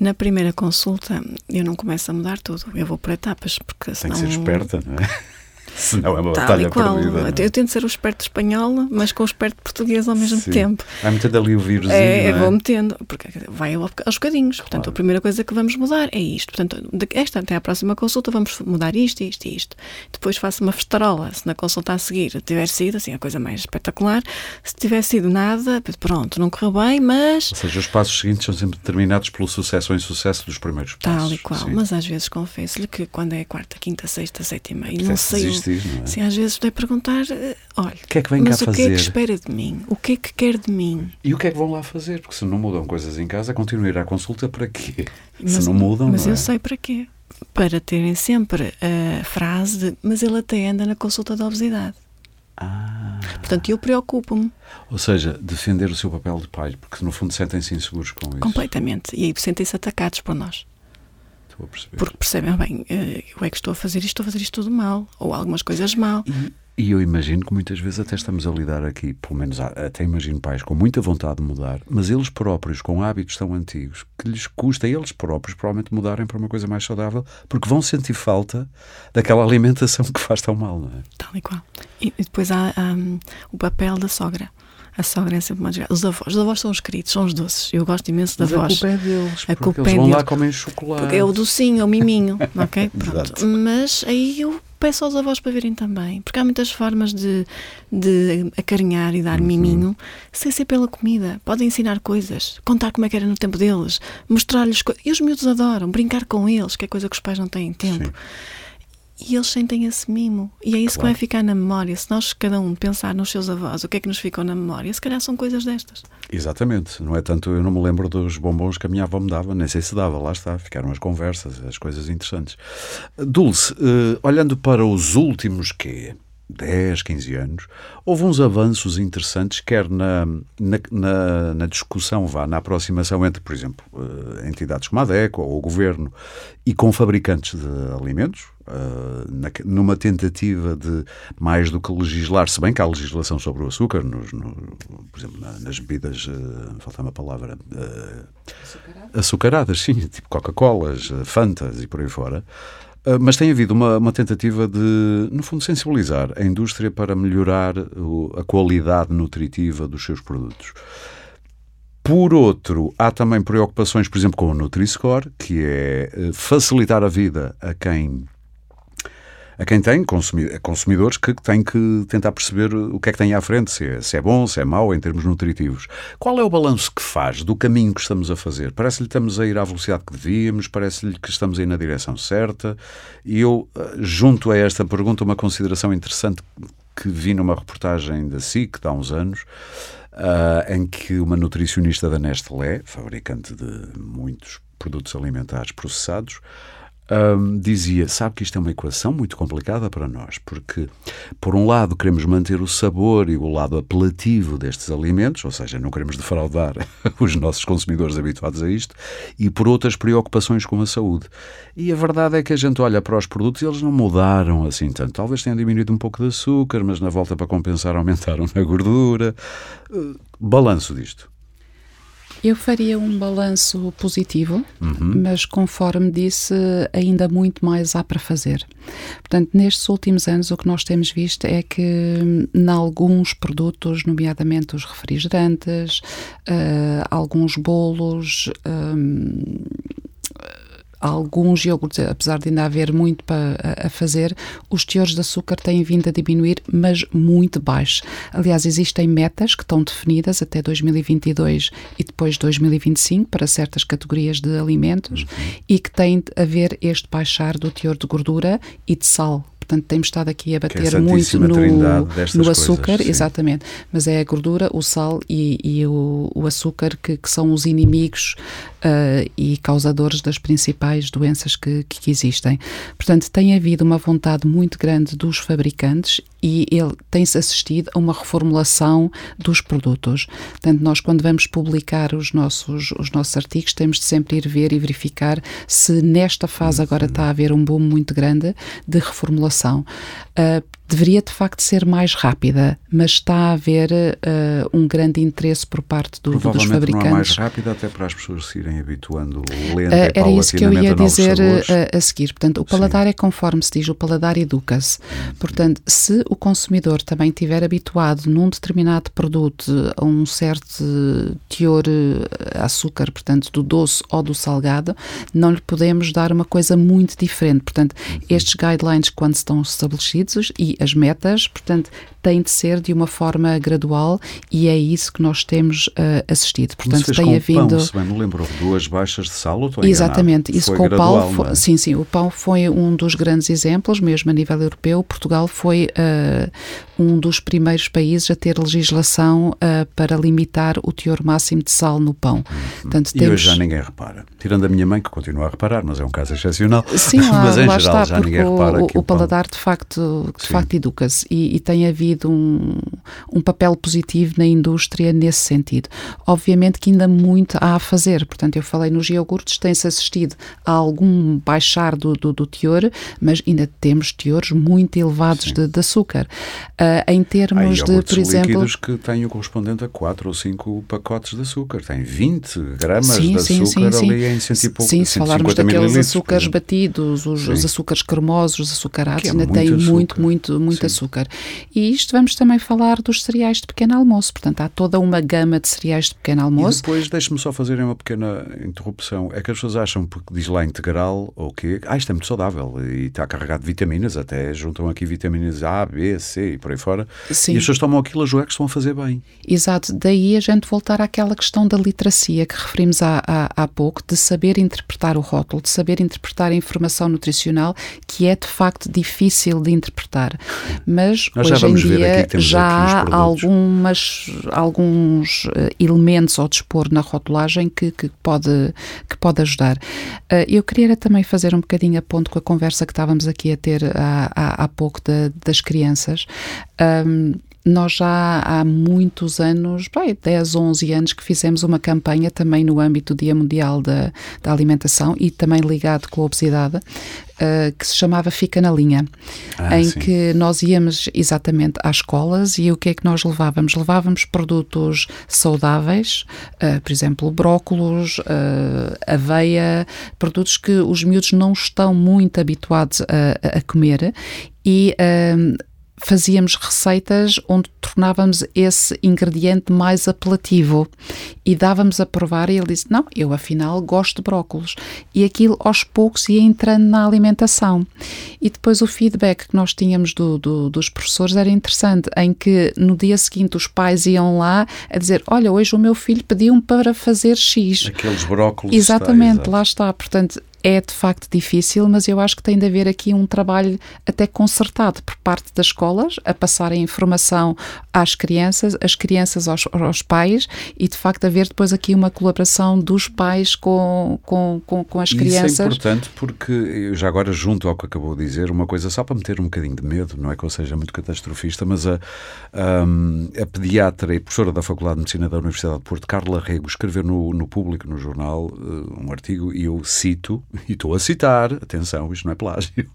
Na primeira consulta, eu não começo a mudar tudo, eu vou por etapas, porque senão... Tem que ser esperta, não é? Senão é uma Tal batalha qual. perdida. Eu tento ser o esperto espanhol, mas com o esperto português ao mesmo Sim. tempo. Vai metendo ali o vírus. É, é? vou metendo, porque vai aos bocadinhos. Claro. Portanto, a primeira coisa que vamos mudar é isto. Portanto, esta até à próxima consulta vamos mudar isto, isto e isto. Depois faço uma festarola. Se na consulta a seguir tiver sido, assim, a coisa mais espetacular. Se tiver sido nada, pronto, não correu bem, mas. Ou seja, os passos seguintes são sempre determinados pelo sucesso ou insucesso dos primeiros passos. Tal e qual. Sim. Mas às vezes confesso-lhe que quando é quarta, quinta, sexta, sétima e não sei. Não é? Sim, às vezes é perguntar, olha, o que é que vem mas cá o que é que fazer? espera de mim? O que é que quer de mim? E o que é que vão lá fazer? Porque se não mudam coisas em casa, continuam a ir à consulta para quê? Mas, se não mudam, Mas não eu é? sei para quê. Para terem sempre a frase de mas ele até anda na consulta da obesidade. Ah. Portanto, eu preocupo-me. Ou seja, defender o seu papel de pai, porque no fundo sentem-se inseguros com isso. Completamente. E aí sentem-se atacados por nós. Estou a perceber. Porque percebem, bem, eh, eu é que estou a fazer isto, estou a fazer isto tudo mal. Ou algumas coisas mal. E, e eu imagino que muitas vezes até estamos a lidar aqui, pelo menos até imagino pais com muita vontade de mudar, mas eles próprios, com hábitos tão antigos, que lhes custa, eles próprios, provavelmente mudarem para uma coisa mais saudável, porque vão sentir falta daquela alimentação que faz tão mal, não é? Tal e qual. E, e depois há um, o papel da sogra. A sogra é sempre uma desgraça. Os avós, os avós são os queridos, são os doces. Eu gosto imenso da Mas voz. a culpa é deles. A culpa eles é vão deles. lá comem chocolate. Porque é o docinho, é o miminho, ok? Pronto. Mas aí eu peço aos avós para verem também, porque há muitas formas de, de acarinhar e dar Uhum. miminho sem ser pela comida. Podem ensinar coisas, contar como é que era no tempo deles, mostrar-lhes coisas. E os miúdos adoram, brincar com eles, que é coisa que os pais não têm tempo. Sim. E eles sentem esse mimo. E é isso claro. que vai ficar na memória. Se nós, cada um, pensar nos seus avós, o que é que nos ficou na memória, se calhar são coisas destas. Exatamente. Não é tanto, eu não me lembro dos bombons que a minha avó me dava, nem sei se dava, lá está. Ficaram as conversas, as coisas interessantes. Dulce, uh, olhando para os últimos que 10, 15 anos, houve uns avanços interessantes, quer na, na, na, na, discussão, vá, na aproximação entre, por exemplo, uh, entidades como a DECO ou o Governo e com fabricantes de alimentos, uh, na, numa tentativa de, mais do que legislar, se bem que há legislação sobre o açúcar, nos, no, por exemplo, nas bebidas, uh, falta uma palavra, açucaradas. açucaradas, sim, tipo Coca-Colas, Fantas e por aí fora, ah, mas tem havido uma, uma, tentativa de, no fundo, sensibilizar a indústria para melhorar a qualidade nutritiva dos seus produtos. Por outro, há também preocupações, por exemplo, com o Nutri-Score, que é facilitar a vida a quem a quem tem consumidores que têm que tentar perceber o que é que tem à frente, se é, se é bom, se é mau em termos nutritivos. Qual é o balanço que faz do caminho que estamos a fazer? Parece-lhe que estamos a ir à velocidade que devíamos, parece-lhe que estamos a ir na direção certa. E eu, eh, junto a esta pergunta, uma consideração interessante que vi numa reportagem da SIC há uns anos, uh, em que uma nutricionista da Nestlé, fabricante de muitos produtos alimentares processados, um, dizia: sabe que isto é uma equação muito complicada para nós, porque, por um lado, queremos manter o sabor e o lado apelativo destes alimentos, ou seja, não queremos defraudar os nossos consumidores habituados a isto, e por outras preocupações com a saúde. E a verdade é que a gente olha para os produtos e eles não mudaram assim tanto. Talvez tenham diminuído um pouco de açúcar, mas na volta para compensar aumentaram na gordura. Uh, balanço disto. Eu faria um balanço positivo, uhum. mas conforme disse, ainda muito mais há para fazer. Portanto, nestes últimos anos, o que nós temos visto é que, em alguns produtos, nomeadamente os refrigerantes, uh, alguns bolos, um, alguns iogurtes, apesar de ainda haver muito para, a, fazer, os teores de açúcar têm vindo a diminuir, mas muito baixo. Aliás, existem metas que estão definidas até 2022 e depois 2025 para certas categorias de alimentos uhum. e que têm a ver este baixar do teor de gordura e de sal Portanto, temos estado aqui a é bater é muito no, no açúcar, coisas, exatamente. Mas é a gordura, o sal e, e o, o, açúcar que, que, são os inimigos uh, e causadores das principais doenças que, que existem. Portanto, tem havido uma vontade muito grande dos fabricantes e ele tem-se assistido a uma reformulação dos produtos. Portanto, nós quando vamos publicar os nossos, os nossos artigos, temos de sempre ir ver e verificar se nesta fase agora está a haver um boom muito grande de reformulação. Uh, deveria de facto ser mais rápida, mas está a haver uh, um grande interesse por parte do, dos fabricantes. Não é mais rápida até para as pessoas se irem habituando lenta uh, Era isso que eu ia dizer a, a, seguir. Portanto, o paladar Sim. é conforme se diz, o paladar educa-se. Portanto, se o consumidor também estiver habituado num determinado produto a um certo teor açúcar, portanto, do doce ou do salgado, não lhe podemos dar uma coisa muito diferente. Portanto, uhum. estes guidelines, quando estão estabelecidos e as metas, portanto, tem de ser de uma forma gradual e é isso que nós temos uh, assistido. Portanto, tem havido. Pão, se bem me lembro, duas baixas de sal, ou Exatamente, isso foi com gradual, o pão, foi, é? sim, sim, o pão foi um dos grandes exemplos, mesmo a nível europeu. Portugal foi uh, um dos primeiros países a ter legislação uh, para limitar o teor máximo de sal no pão. Uhum. Portanto, temos... E hoje já ninguém repara. Tirando a minha mãe, que continua a reparar, mas é um caso excepcional. Sim, lá, mas em geral está, já ninguém repara. O, o paladar, de facto, de facto educa-se e, e tem havido tido um, um papel positivo na indústria nesse sentido. Obviamente que ainda muito há a fazer, portanto, eu falei nos iogurtes, tem-se assistido a algum baixar do, do, do, teor, mas ainda temos teores muito elevados de, de, açúcar. Uh, em termos de, por exemplo. líquidos que têm o correspondente a 4 ou 5 pacotes de açúcar, tem 20 gramas sim, de sim, açúcar sim, ali em 100 e pouco. Sim, se falarmos daqueles açúcares batidos, os, os, açúcares cremosos, os açucarados, é ainda têm muito, muito, muito, muito açúcar. E isto vamos também falar dos cereais de pequeno almoço. Portanto, há toda uma gama de cereais de pequeno almoço. E depois, deixe-me só fazer uma pequena interrupção. É que as pessoas acham, porque diz lá integral ou quê, ah, isto é muito saudável e está carregado de vitaminas, até juntam aqui vitaminas A, B, C e por aí fora. Sim. E as pessoas tomam aquilo a jogar que estão a fazer bem. Exato. Daí a gente voltar àquela questão da literacia que referimos há, há, há pouco, de saber interpretar o rótulo, de saber interpretar a informação nutricional, que é de facto difícil de interpretar. Mas Nós hoje em dia já há algumas, alguns eh, elementos ao dispor na rotulagem que, que, pode, que pode ajudar. Eh, eu queria também fazer um bocadinho a ponto com a conversa que estávamos aqui a ter há, há, há pouco de, das crianças. Um, nós já há muitos anos, bem, 10, 11 anos, que fizemos uma campanha também no âmbito do Dia Mundial da, da Alimentação e também ligado com a obesidade, uh, que se chamava Fica na Linha, ah, em sim. que nós íamos exatamente às escolas e o que é que nós levávamos? Levávamos produtos saudáveis, uh, por exemplo, brócolos, uh, aveia, produtos que os miúdos não estão muito habituados a, a comer e fazíamos receitas onde tornávamos esse ingrediente mais apelativo e dávamos a provar e ele disse, não, eu afinal gosto de brócolos e aquilo aos poucos ia entrando na alimentação e depois o feedback que nós tínhamos do, do, dos professores era interessante, em que no dia seguinte os pais iam lá a dizer, olha, hoje o meu filho pediu-me para fazer X. Aqueles brócolos. Exatamente, está, lá está, portanto é de facto difícil, mas eu acho que tem de haver aqui um trabalho até concertado por parte das escolas a passar a informação às crianças, as crianças aos, aos pais e de facto haver depois aqui uma colaboração dos pais com, com, com, com as crianças. Isso é importante porque, eu já agora junto ao que acabou de dizer, uma coisa só para meter um bocadinho de medo, não é que eu seja muito catastrofista, mas a, a, a pediatra e professora da Faculdade de Medicina da Universidade de Porto, Carla Rego, escreveu no, no Público, no jornal, eh, um artigo e eu cito, e estou a citar, atenção, isto não é plágio.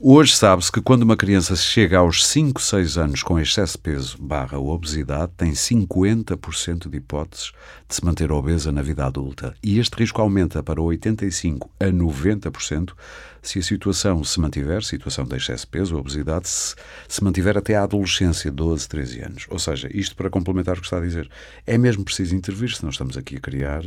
Hoje sabe-se que quando uma criança chega aos 5, 6 anos com excesso de peso barra obesidade, tem 50% de hipóteses de se manter obesa na vida adulta. E este risco aumenta para 85% a 90% se a situação se mantiver, situação de excesso de peso, obesidade, se, se mantiver até à adolescência, 12, 13 anos. Ou seja, isto para complementar o que está a dizer, é mesmo preciso intervir, se estamos aqui a criar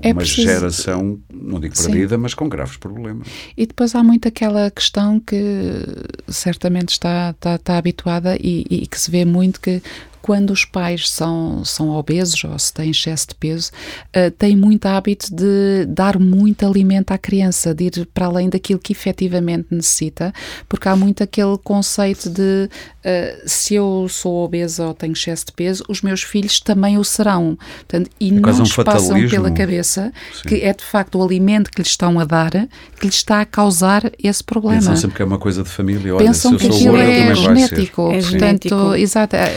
é uma preciso... geração, não digo perdida, Sim. mas com graves problemas. E depois há muito aquela questão que certamente está, está, está habituada e, e, que se vê muito que quando os pais são, são obesos ou se têm excesso de peso, uh, têm muito hábito de dar muito alimento à criança, de ir para além daquilo que efetivamente necessita, porque há muito aquele conceito de uh, se eu sou obesa ou tenho excesso de peso, os meus filhos também o serão. Portanto, e é não um lhes passam pela cabeça Sim. que é de facto o alimento que lhes estão a dar que lhes está a causar esse problema. Pensam sempre que é uma coisa de família. Olha, Pensam que aquilo é genético. É portanto, exato, é,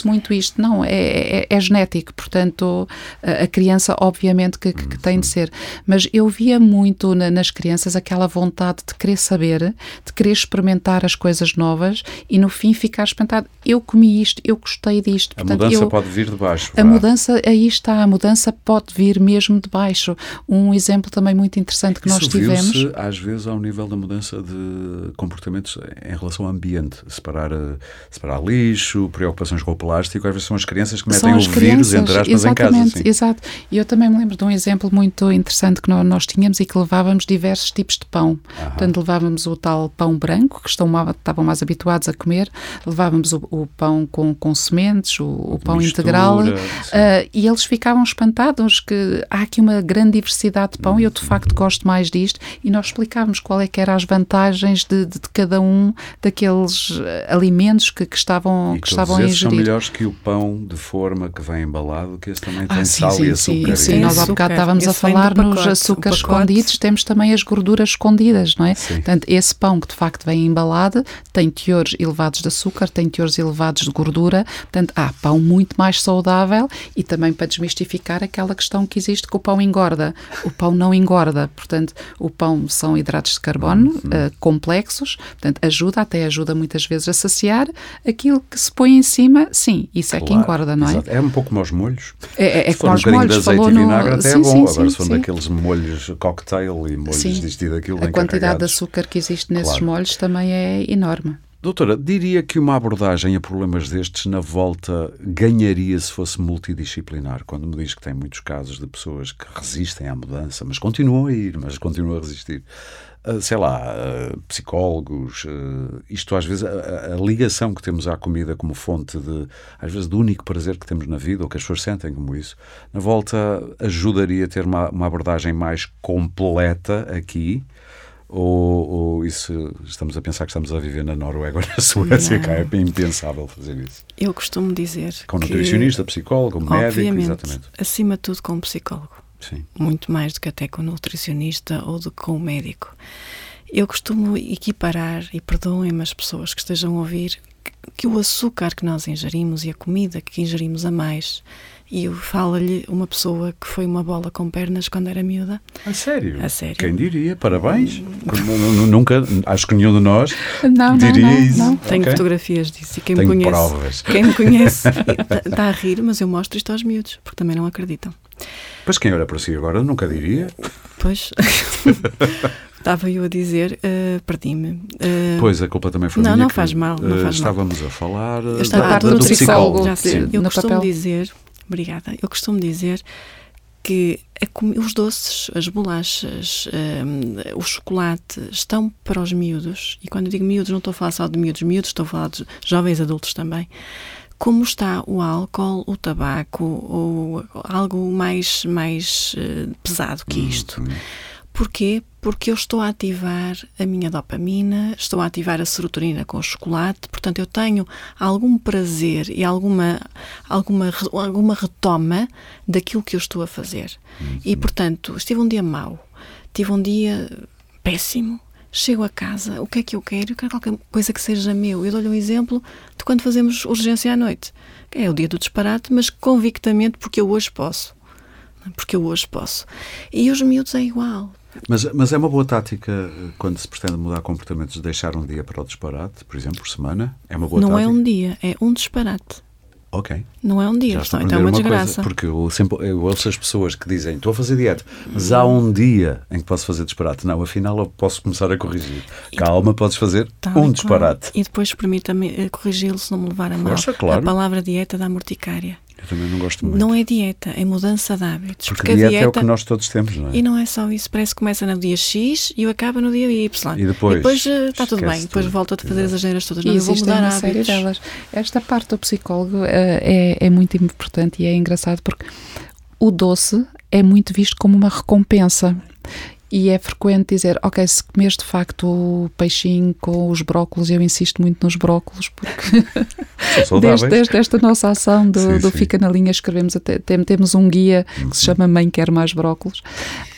houve-se muito isto. Não, é, é, é, genético. Portanto, a criança, obviamente, que, que, que, tem de ser. Mas eu via muito na, nas crianças aquela vontade de querer saber, de querer experimentar as coisas novas e no fim ficar espantado. Eu comi isto, eu gostei disto. A Portanto, mudança eu, pode vir de baixo. A mudança, aí está, a mudança pode vir mesmo de baixo. Um exemplo também muito interessante que Isso nós tivemos. às vezes ao nível da mudança de comportamentos em relação ao ambiente, separar, separar lixo, preocupações com o plástico, às vezes são as crianças que metem o vírus, entre aspas, em casa. Assim. Exato, e eu também me lembro de um exemplo muito interessante que nós, tínhamos e que levávamos diversos tipos de pão. Aham. Portanto, levávamos o tal pão branco, que estão, estavam mais habituados a comer, levávamos o, o pão com, com sementes, o, o pão Mistura, integral, uh, e eles ficavam espantados que há aqui uma grande diversidade de pão e eu de facto gosto mais disto, e nós explicávamos qual é que eram as vantagens de, de, de cada um daqueles eh, alimentos que, que estavam, e que estavam a ingerir. Melhores que o pão de forma que vem embalado, que esse também ah, tem sim, sal sim, e açúcar. Sim, sim. nós há bocado estávamos esse a falar nos açúcares escondidos, temos também as gorduras escondidas, não é? Sim. Portanto, esse pão que de facto vem embalado tem teores elevados de açúcar, tem teores elevados de gordura, portanto, há pão muito mais saudável e também para desmistificar aquela questão que existe que o pão engorda. O pão não engorda, portanto, o pão são hidratos de carbono uh, complexos, portanto, ajuda, até ajuda muitas vezes a saciar aquilo que se põe em cima, sim, isso claro, é que engorda, não é? Exato. É um pouco como os molhos. É, é, é como um os molhos. de azeite e vinagre até sim, é bom. Sim, Agora, se for daqueles molhos cocktail e molhos disto e daquilo, A quantidade de açúcar que existe nesses claro. molhos também é enorme. Doutora, diria que uma abordagem a problemas destes na volta ganharia se fosse multidisciplinar. Quando me diz que tem muitos casos de pessoas que resistem à mudança, mas continuam a ir, mas continuam a resistir. Uh, sei lá, uh, psicólogos, uh, isto às vezes, a, a, ligação que temos à comida como fonte de, às vezes, do único prazer que temos na vida, ou que as pessoas sentem como isso, na volta ajudaria a ter uma, uma abordagem mais completa aqui, ou, ou, isso estamos a pensar que estamos a viver na Noruega ou na Suécia, cá é impensável fazer isso. Eu costumo dizer com nutricionista, psicólogo, médico, exatamente. Acima de tudo com um psicólogo. Sim. Muito mais do que até com um nutricionista ou do que com um médico. Eu costumo equiparar, e perdoem-me as pessoas que estejam a ouvir, que o açúcar que nós ingerimos e a comida que ingerimos a mais e fala-lhe uma pessoa que foi uma bola com pernas quando era miúda. A sério? A sério. Quem diria? Parabéns. Nunca, acho que nenhum de nós não, diria não, não, isso. Não. Tenho okay. fotografias disso e quem Tenho me conhece. provas. Quem me conhece está a rir, mas eu mostro isto aos miúdos, porque também não acreditam. Pois quem olha para si agora nunca diria. Pois. Estava eu a dizer, uh, perdi-me. Uh, pois, a culpa também foi não, minha. Não, faz mal. Não faz estávamos mal. a falar eu estava da, do, do psicólogo. Já sei. Eu no costumo papel. dizer, obrigada, eu costumo dizer que os doces, as bolachas, um, o chocolate estão para os miúdos, e quando eu digo miúdos não estou a falar só de miúdos, miúdos, estou a falar de jovens adultos também, como está o álcool, o tabaco, ou algo mais, mais uh, pesado que isto. Hum, Porquê? Porque eu estou a ativar a minha dopamina, estou a ativar a serotonina com o chocolate, portanto eu tenho algum prazer e alguma, alguma, alguma retoma daquilo que eu estou a fazer. Uhum. E portanto, estive um dia mau, tive um dia péssimo, chego a casa, o que é que eu quero? Eu quero qualquer coisa que seja meu. Eu dou-lhe um exemplo de quando fazemos urgência à noite. É o dia do disparate, mas convictamente porque eu hoje posso. Porque eu hoje posso. E os miúdos é igual. Mas, mas é uma boa tática quando se pretende mudar comportamentos de deixar um dia para o disparate, por exemplo, por semana? É uma boa Não tática? é um dia, é um disparate. Ok. Não é um dia, então é uma desgraça. Coisa, porque eu, sempre, eu ouço as pessoas que dizem estou a fazer dieta, mas há um dia em que posso fazer disparate. Não, afinal eu posso começar a corrigir. Calma, podes fazer Tal um e disparate. E depois permita-me corrigi-lo se não me levar a mal. Força, claro. A palavra dieta dá morticária. Eu também não gosto muito. Não é dieta, é mudança de hábitos. porque, Porque, a dieta, dieta é o que nós todos temos, não é? E não é só isso, parece que começa no dia X e acaba no dia Y. E depois? depois uh, está tudo esquece bem, depois tudo. volta a fazer Exato. as asneiras todas. E Não, eu vou mudar uma série hábitos. delas. Esta parte do psicólogo uh, é, é muito importante e é engraçado porque o doce é muito visto como uma recompensa. E é frequente dizer, ok, se comes de facto o peixinho com os brócolos, eu insisto muito nos brócolos, porque desde, desde esta nossa ação do, Sim, do sim. Fica na Linha, escrevemos até, tem- temos um guia que se chama Mãe Quer Mais Brócolos.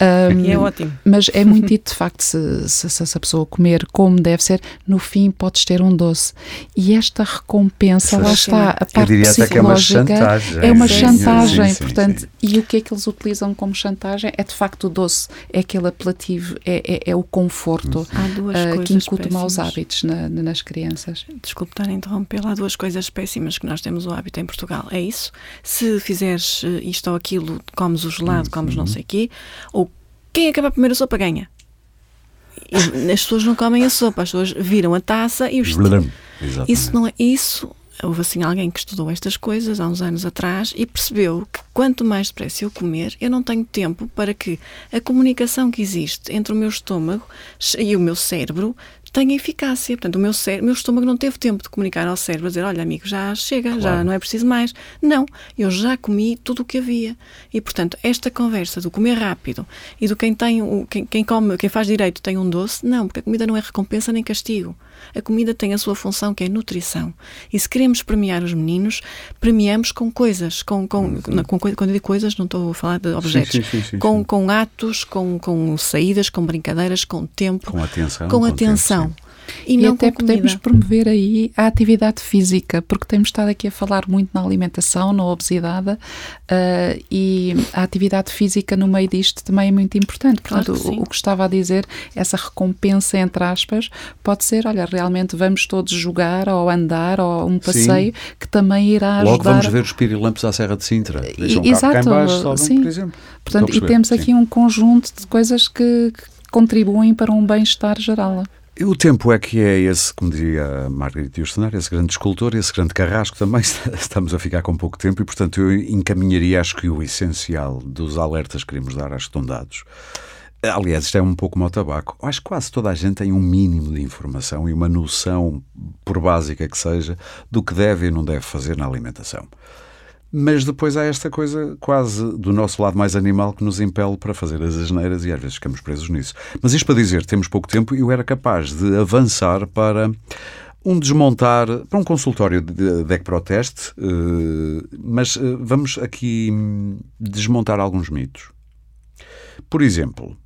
Um, E é ótimo. mas é muito dito, de facto, se, se, se a pessoa comer como deve ser, no fim podes ter um doce. E esta recompensa, lá está, a parte que é uma psicológica chantagem. é uma Sim, chantagem, portanto, sim. e o que é que eles utilizam como chantagem é de facto o doce, é aquele apelativo, é, é, é o conforto Há duas coisas que incute maus hábitos na- na- nas crianças. Desculpe estar a interrompê-la, há duas coisas péssimas que nós temos o hábito em Portugal. É isso. Se fizeres eh, isto ou aquilo, comes o gelado, comes não sei o quê, ou quem acaba primeiro a sopa ganha. As pessoas não comem a sopa, as pessoas viram a taça e os. Isso não é isso. Houve assim alguém que estudou estas coisas há uns anos atrás e percebeu que quanto mais depressa eu comer, eu não tenho tempo para que a comunicação que existe entre o meu estômago e o meu cérebro tenha eficácia. Portanto, o meu, cé- o meu estômago não teve tempo de comunicar ao cérebro, dizer, olha amigo, já chega, já Claro. não é preciso mais. Não, eu já comi tudo o que havia. E, portanto, esta conversa do comer rápido e do quem tem, o, quem, quem come, quem faz direito tem um doce, não, porque a comida não é recompensa nem castigo. A comida tem a sua função que é nutrição. E se queremos premiar os meninos, premiamos com coisas, com, com, não, com coi- quando eu digo coisas, não estou a falar de objetos, Uhum. sim, sim, sim, com, com atos, com, com saídas, com brincadeiras, com tempo, Com atenção. com tempo, atenção. sim. E, E, até podemos promover aí a atividade física, porque temos estado aqui a falar muito na alimentação, na obesidade, ah, e a atividade física no meio disto também é muito importante. Claro Portanto, que sim. o, o que estava a dizer, essa recompensa, entre aspas, pode ser, olha, realmente vamos todos jogar ou andar ou um passeio que também irá ajudar. Logo vamos ver os pirilampos à Serra de Sintra. Deixam um cá exato, em baixo, sobem, sim. por exemplo. Portanto, e perceber, temos sim. aqui um conjunto de coisas que, que contribuem para um bem-estar geral. O tempo é que é esse, como dizia Margarida Yourcenar, esse grande escultor, esse grande carrasco também. Estamos a ficar com pouco tempo e, portanto, eu encaminharia, acho que o essencial dos alertas que queremos dar, acho que estão dados. Aliás, isto é um pouco como o tabaco. Acho que quase toda a gente tem um mínimo de informação e uma noção, por básica que seja, do que deve e não deve fazer na alimentação. Mas depois há esta coisa quase do nosso lado mais animal que nos impele para fazer as asneiras e às vezes ficamos presos nisso. Mas isto para dizer, temos pouco tempo e eu era capaz de avançar para um desmontar, para um consultório de DEC Proteste, eh, mas eh, vamos aqui desmontar alguns mitos. Por exemplo,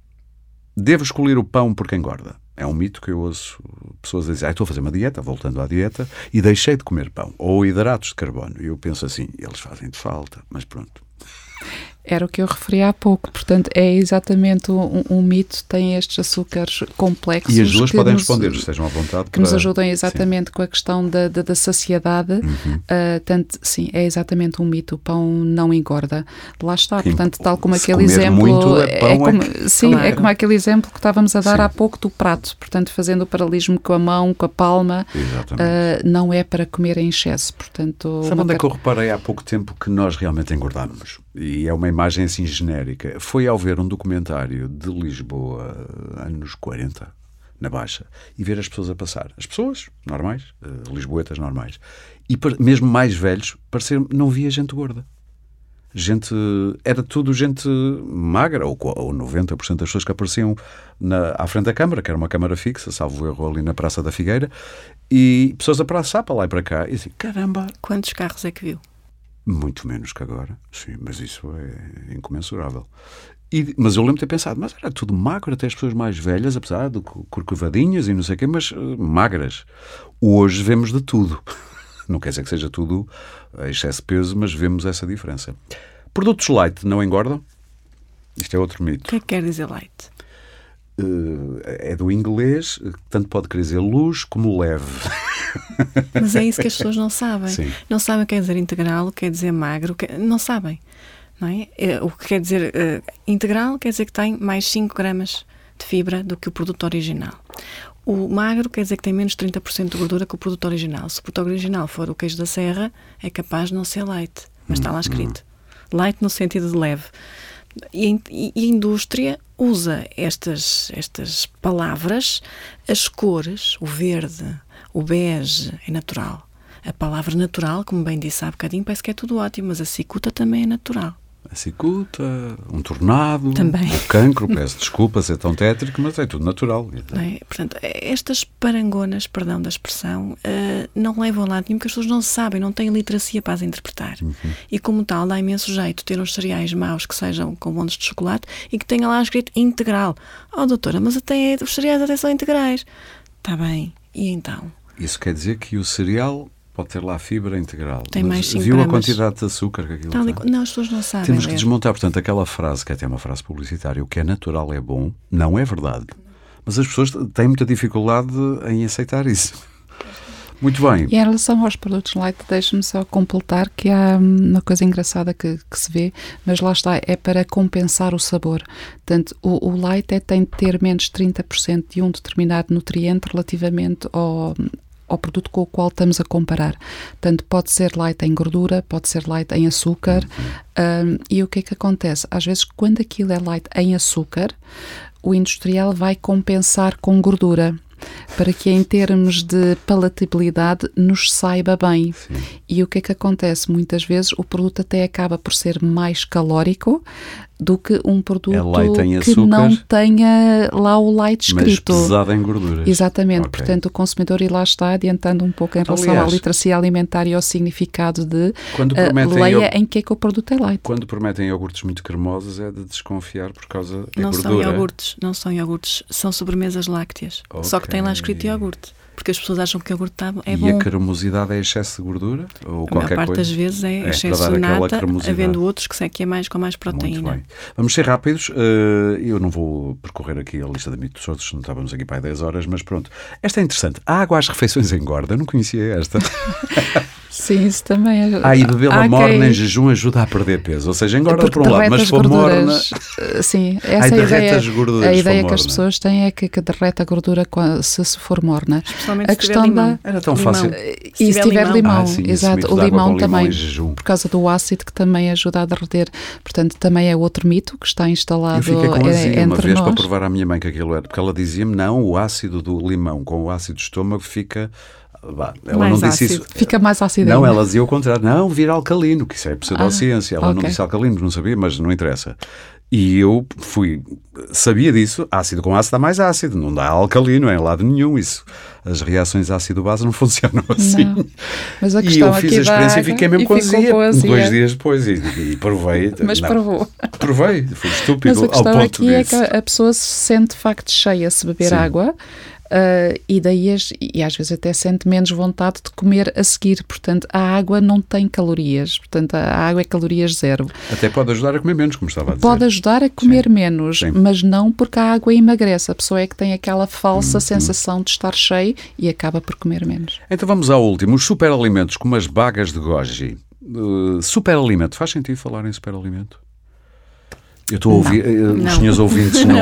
devo escolher o pão porque engorda. É um mito que eu ouço pessoas a dizer, ah, estou a fazer uma dieta, voltando à dieta, e deixei de comer pão, ou hidratos de carbono. E eu penso assim, eles fazem de falta, mas pronto. Era o que eu referi há pouco, portanto, é exatamente um, um mito, tem estes açúcares complexos. E as duas podem nos, responder, estejam à vontade. Que para... nos ajudam exatamente sim. com a questão da, da, da saciedade. Uhum. Uh, tanto, sim, é exatamente um mito, o pão não engorda. Lá está, que, portanto, tal como aquele exemplo. É, pão, é como, é... Sim, claro. é como aquele exemplo que estávamos a dar sim. há pouco do prato, portanto, fazendo o paralelismo com a mão, com a palma, uh, não é para comer em excesso. Portanto, Sabe onde é que eu reparei há pouco tempo que nós realmente engordamos? E é uma imagem assim genérica. Foi ao ver um documentário de Lisboa, anos 40, na Baixa, e ver as pessoas a passar. As pessoas normais, uh, lisboetas normais. E mesmo mais velhos, parecer não via gente gorda. Gente, era tudo gente magra, ou, ou 90% das pessoas que apareciam na, à frente da Câmara, que era uma Câmara fixa, salvo erro ali na Praça da Figueira, e pessoas a passar para lá e para cá, e assim, caramba. Quantos carros é que viu? Muito menos que agora, sim, mas isso é incomensurável. E, mas eu lembro de ter pensado, mas era tudo magro, até as pessoas mais velhas, apesar de corcovadinhas e não sei o quê, mas uh, magras. Hoje vemos de tudo. Não quer dizer que seja tudo excesso de peso, mas vemos essa diferença. Produtos light não engordam? Isto é outro mito. O que é que quer dizer light? Uh, é do inglês, tanto pode querer dizer luz como leve. Mas é isso que as pessoas não sabem. Sim. Não sabem o que quer dizer integral, o que quer dizer magro, não sabem. Não é? é? O que quer dizer uh, integral quer dizer que tem mais 5 gramas de fibra do que o produto original. O magro quer dizer que tem menos 30% de gordura que o produto original. Se o produto original for o queijo da serra, é capaz de não ser leite. Mas está lá hum, escrito. Hum. Light no sentido de leve. E, e, a indústria usa estas, estas palavras, as cores, o verde, o bege é natural. A palavra natural, como bem disse há bocadinho, parece que é tudo ótimo, mas a cicuta também é natural. A cicuta, um tornado, também. um cancro, peço desculpas, é tão tétrico, mas é tudo natural. É? Portanto, estas parangonas, perdão da expressão, uh, não levam a lado nenhum, porque as pessoas não sabem, não têm literacia para as interpretar. Uhum. E como tal, dá imenso jeito ter uns cereais maus que sejam com bondes de chocolate e que tenha lá escrito integral. Oh, doutora, mas até os cereais até são integrais. Está bem, e então? Isso quer dizer que o cereal pode ter lá fibra integral. Tem mais 5 Viu gramas. a quantidade de açúcar que aquilo Tal tem? Não, as pessoas não sabem. Temos que desmontar, portanto, aquela frase, que é até uma frase publicitária, o que é natural é bom, não é verdade. Mas as pessoas têm muita dificuldade em aceitar isso. Muito bem. E em relação aos produtos light, deixe-me só completar que há uma coisa engraçada que, que, se vê, mas lá está, é para compensar o sabor. Portanto, o, o light é, tem de ter menos 30% de um determinado nutriente relativamente ao, ao produto com o qual estamos a comparar. Portanto, pode ser light em gordura, pode ser light em açúcar. Uhum. Um, e o que é que acontece? Às vezes, quando aquilo é light em açúcar, o industrial vai compensar com gordura para que em termos de palatabilidade nos saiba bem. Sim. E o que é que acontece? Muitas vezes o produto até acaba por ser mais calórico, do que um produto é que não tenha lá o leite escrito. Mas pesado em gorduras. Exatamente. Okay. Portanto, o consumidor, e lá está, adiantando um pouco em relação Aliás, à literacia alimentar e ao significado de uh, leia em que é que o produto é leite. Quando prometem iogurtes muito cremosos é de desconfiar por causa da não gordura. Não são iogurtes, não são iogurtes, são sobremesas lácteas. Okay. Só que tem lá escrito iogurte porque as pessoas acham que o iogurte tá, é e bom. E a cremosidade é excesso de gordura? Ou a qualquer maior parte coisa? das vezes é, é excesso de nata, havendo outros que, que é mais com mais proteína. Vamos ser rápidos. Eh, eu não vou percorrer aqui a lista de mitos todos, não estávamos aqui para 10 horas, mas pronto. Esta é interessante. A água às refeições engorda? Eu não conhecia esta. Sim, isso também é. Ah, e bebê-la morna quem- em jejum ajuda a perder peso. Ou seja, engorda Porque por um lado, mas as se for morna. eh, Sim, essa Ai, é a ideia. as gorduras a ideia que as pessoas têm é que, que derrete a gordura se, se for morna. Especialmente A se tiver questão limão. da- Era tão Limão. fácil. E se tiver limão, Ah, sim, exato. O limão limão também, em jejum. por causa do ácido que também ajuda a derreter. Portanto, também é outro mito que está instalado Eu fiquei com eh, azia uma vez para nós. provar à minha mãe que aquilo era, porque ela dizia-me: não, o ácido do limão com o ácido do estômago fica. Vá, ela Mais não disse ácido. isso. Fica mais ácido. Não, ainda. ela dizia o contrário. Não, vira alcalino, que isso é pseudociência. ela não ok. disse alcalino, não sabia, mas não interessa. E eu fui, sabia disso, ácido com ácido dá mais ácido, não dá alcalino em lado nenhum. Isso, as reações ácido-base não funcionam assim. Não. Mas a E eu fiz a experiência e fiquei mesmo e com ficou azia. com azia. Dois dias depois e, e provei. Mas não, provou. Provei, fui estúpido Mas a ao questão ponto aqui é que disso. a a pessoa se sente de facto cheia se beber Sim. água. Ah, e daí as- e às vezes até sente menos vontade de comer a seguir. Portanto, a água não tem calorias. Portanto, a água é calorias zero. Até pode ajudar a comer menos, como estava a dizer. Pode ajudar a comer menos, Sim. mas não porque a água emagrece. A pessoa é que tem aquela Uhum. falsa sensação de estar cheio e acaba por comer menos. Então vamos ao último. Os superalimentos, como as bagas de goji. Uh, superalimento. Faz sentido falar em superalimento? Eu estou a ouvir, uh, os Não. senhores ouvintes não.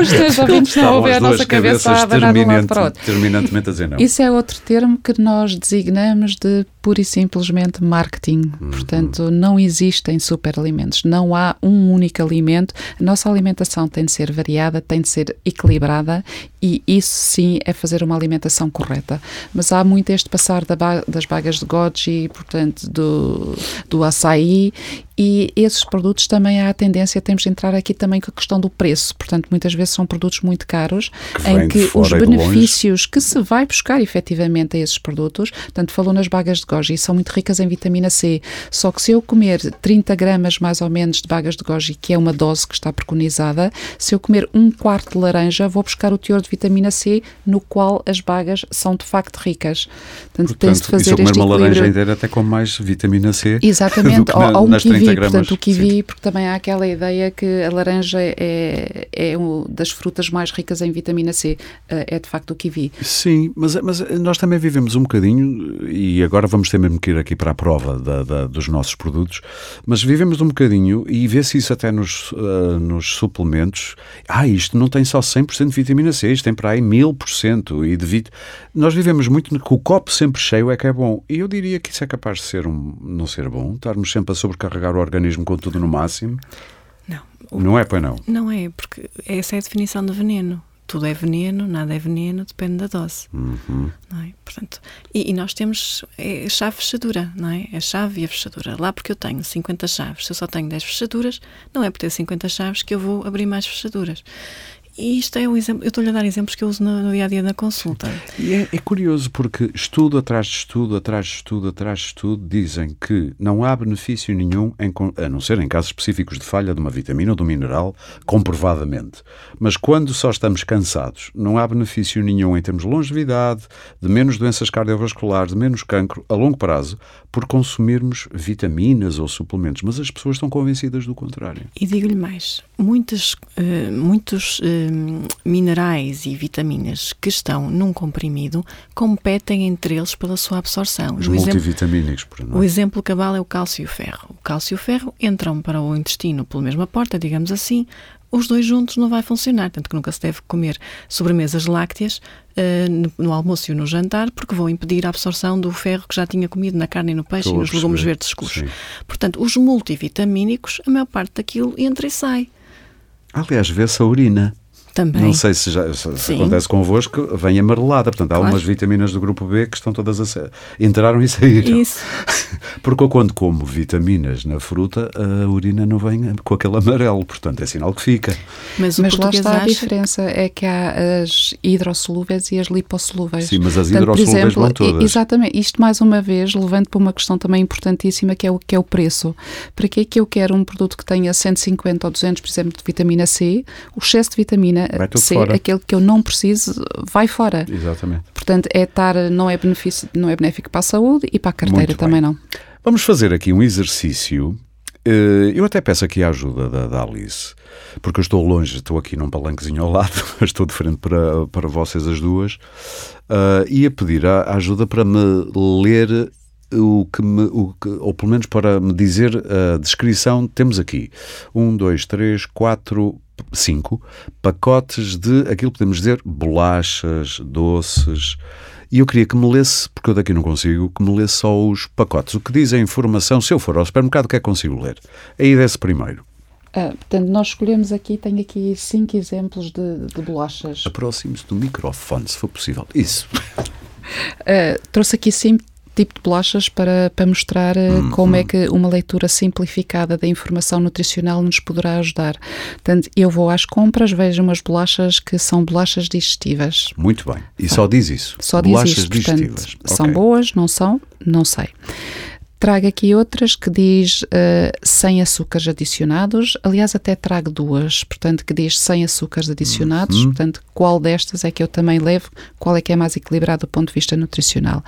Os teus ouvintes estão a Estavam ouvir as a nossa cabeça a abanar de um lado para outro. terminantemente a dizer não. Isso é outro termo que nós designamos de pura e simplesmente marketing. Uhum. Portanto, não existem superalimentos. Não há um único alimento. A nossa alimentação tem de ser variada, tem de ser equilibrada e isso sim é fazer uma alimentação correta. Mas há muito este passar da ba- das bagas de goji, portanto, do, do açaí e esses produtos também há a tendência, temos de entrar aqui também com a questão do preço. Portanto, muitas vezes são produtos muito caros Que em que os benefícios que se vai buscar efetivamente a esses produtos, portanto, falou nas bagas de goji, são muito ricas em vitamina C. Só que se eu comer 30 gramas mais ou menos de bagas de goji, que é uma dose que está preconizada, se eu comer um quarto de laranja, vou buscar o teor de vitamina C, no qual as bagas são de facto ricas. Portanto, tem-se de fazer este uma laranja equilíbrio. inteira até com mais vitamina C. Exatamente, que ou, ou um nas 30 kiwi, portanto o kiwi, Sim. porque também há aquela ideia que a laranja é, é um das frutas mais ricas em vitamina C, eh, é de facto o kiwi. Sim, mas, mas nós também vivemos um bocadinho, e agora vamos ter mesmo que ir aqui para a prova da- da- dos nossos produtos, mas vivemos um bocadinho e vê-se isso até nos, ah, nos suplementos. Ah, isto não tem só 100% de vitamina C, isto tem para aí 1000% e de vit... Nós vivemos muito que o copo sempre cheio é que é bom. E eu diria que isso é capaz de ser um, não ser bom, estarmos sempre a sobrecarregar o organismo com tudo no máximo. Não. O- Não é, pois não? Não é, porque essa é a definição de veneno. Tudo é veneno, nada é veneno, depende da dose. Uhum. Não é? Portanto, e, e nós temos é, chave fechadura, não é? A chave e a fechadura. Lá porque eu tenho 50 chaves, se eu só tenho 10 fechaduras, não é por ter 50 chaves que eu vou abrir mais fechaduras. E isto é um exemplo, eu estou-lhe a dar exemplos que eu uso no, no dia a dia da consulta. E é, é curioso porque estudo atrás de estudo, atrás de estudo, atrás de estudo, dizem que não há benefício nenhum, em, a não ser em casos específicos de falha de uma vitamina ou de um mineral, comprovadamente. Mas quando só estamos cansados, não há benefício nenhum em termos de longevidade, de menos doenças cardiovasculares, de menos cancro a longo prazo, por consumirmos vitaminas ou suplementos. Mas as pessoas estão convencidas do contrário. E digo-lhe mais: muitas, eh, muitos eh, minerais e vitaminas que estão num comprimido competem entre eles pela sua absorção. Os O exemplo- multivitamínicos, por O exemplo. exemplo cabal é o cálcio e o ferro. O cálcio e o ferro entram para o intestino pela mesma porta, digamos assim. Os dois juntos não vai funcionar, tanto que nunca se deve comer sobremesas lácteas eh, no, almoço e no jantar, porque vão impedir a absorção do ferro que já tinha comido na carne e no peixe Estou e nos legumes verdes escuros. Sim. Portanto, os multivitamínicos, a maior parte daquilo entra e sai. Aliás, vê-se a urina. Também. Não sei se, já, se acontece convosco, vem amarelada. Portanto, há Claro. umas vitaminas do grupo B que estão todas a sa- entraram e saíram. Isso. Porque eu, quando como vitaminas na fruta, a urina não vem com aquele amarelo. Portanto, é sinal que fica. Mas o Mas lá está a acha diferença, é que há as hidrossolúveis e as lipossolúveis. Sim, mas as Portanto, por hidrossolúveis exemplo, vão todas. Exatamente, isto mais uma vez levando para uma questão também importantíssima que é o, que é o preço. Para que é que eu quero um produto que tenha 150 ou 200, por exemplo, de vitamina C? O excesso de vitamina C, fora. aquele que eu não preciso, vai fora. Exatamente. Portanto, é estar, não é, benefício, não é benéfico para a saúde e para a carteira também não. Vamos fazer aqui um exercício. Eh, Eu até peço aqui a ajuda da, da Alice, porque eu estou longe, estou aqui num palanquezinho ao lado, mas estou de frente para, para vocês as duas. Ah, ia pedir a, a ajuda para me ler o que me, o que, ou pelo menos para me dizer a descrição, temos aqui um, dois, três, quatro, cinco pacotes de aquilo que podemos dizer bolachas, doces. E eu queria que me lesse, porque eu daqui não consigo, que me lesse só os pacotes. O que diz a informação, se eu for ao supermercado, o que é que consigo ler? Aí desse primeiro. Ah, portanto, nós escolhemos aqui, tenho aqui cinco exemplos de, de bolachas. Aproxime-se do microfone, se for possível. Isso. Uh, trouxe aqui cinco tipos de bolachas para, para mostrar uh, como é que uma leitura simplificada da informação nutricional nos poderá ajudar. Portanto, eu vou às compras, vejo umas bolachas que são bolachas digestivas. Muito bem. E só diz isso? Só bolachas diz isso. Portanto, digestivas. são Ok. boas, não são? Não sei. Trago aqui outras que diz uh, sem açúcares adicionados. Aliás, até trago duas, portanto, que diz sem açúcares adicionados. Uhum. Portanto, qual destas é que eu também levo? Qual é que é mais equilibrado do ponto de vista nutricional?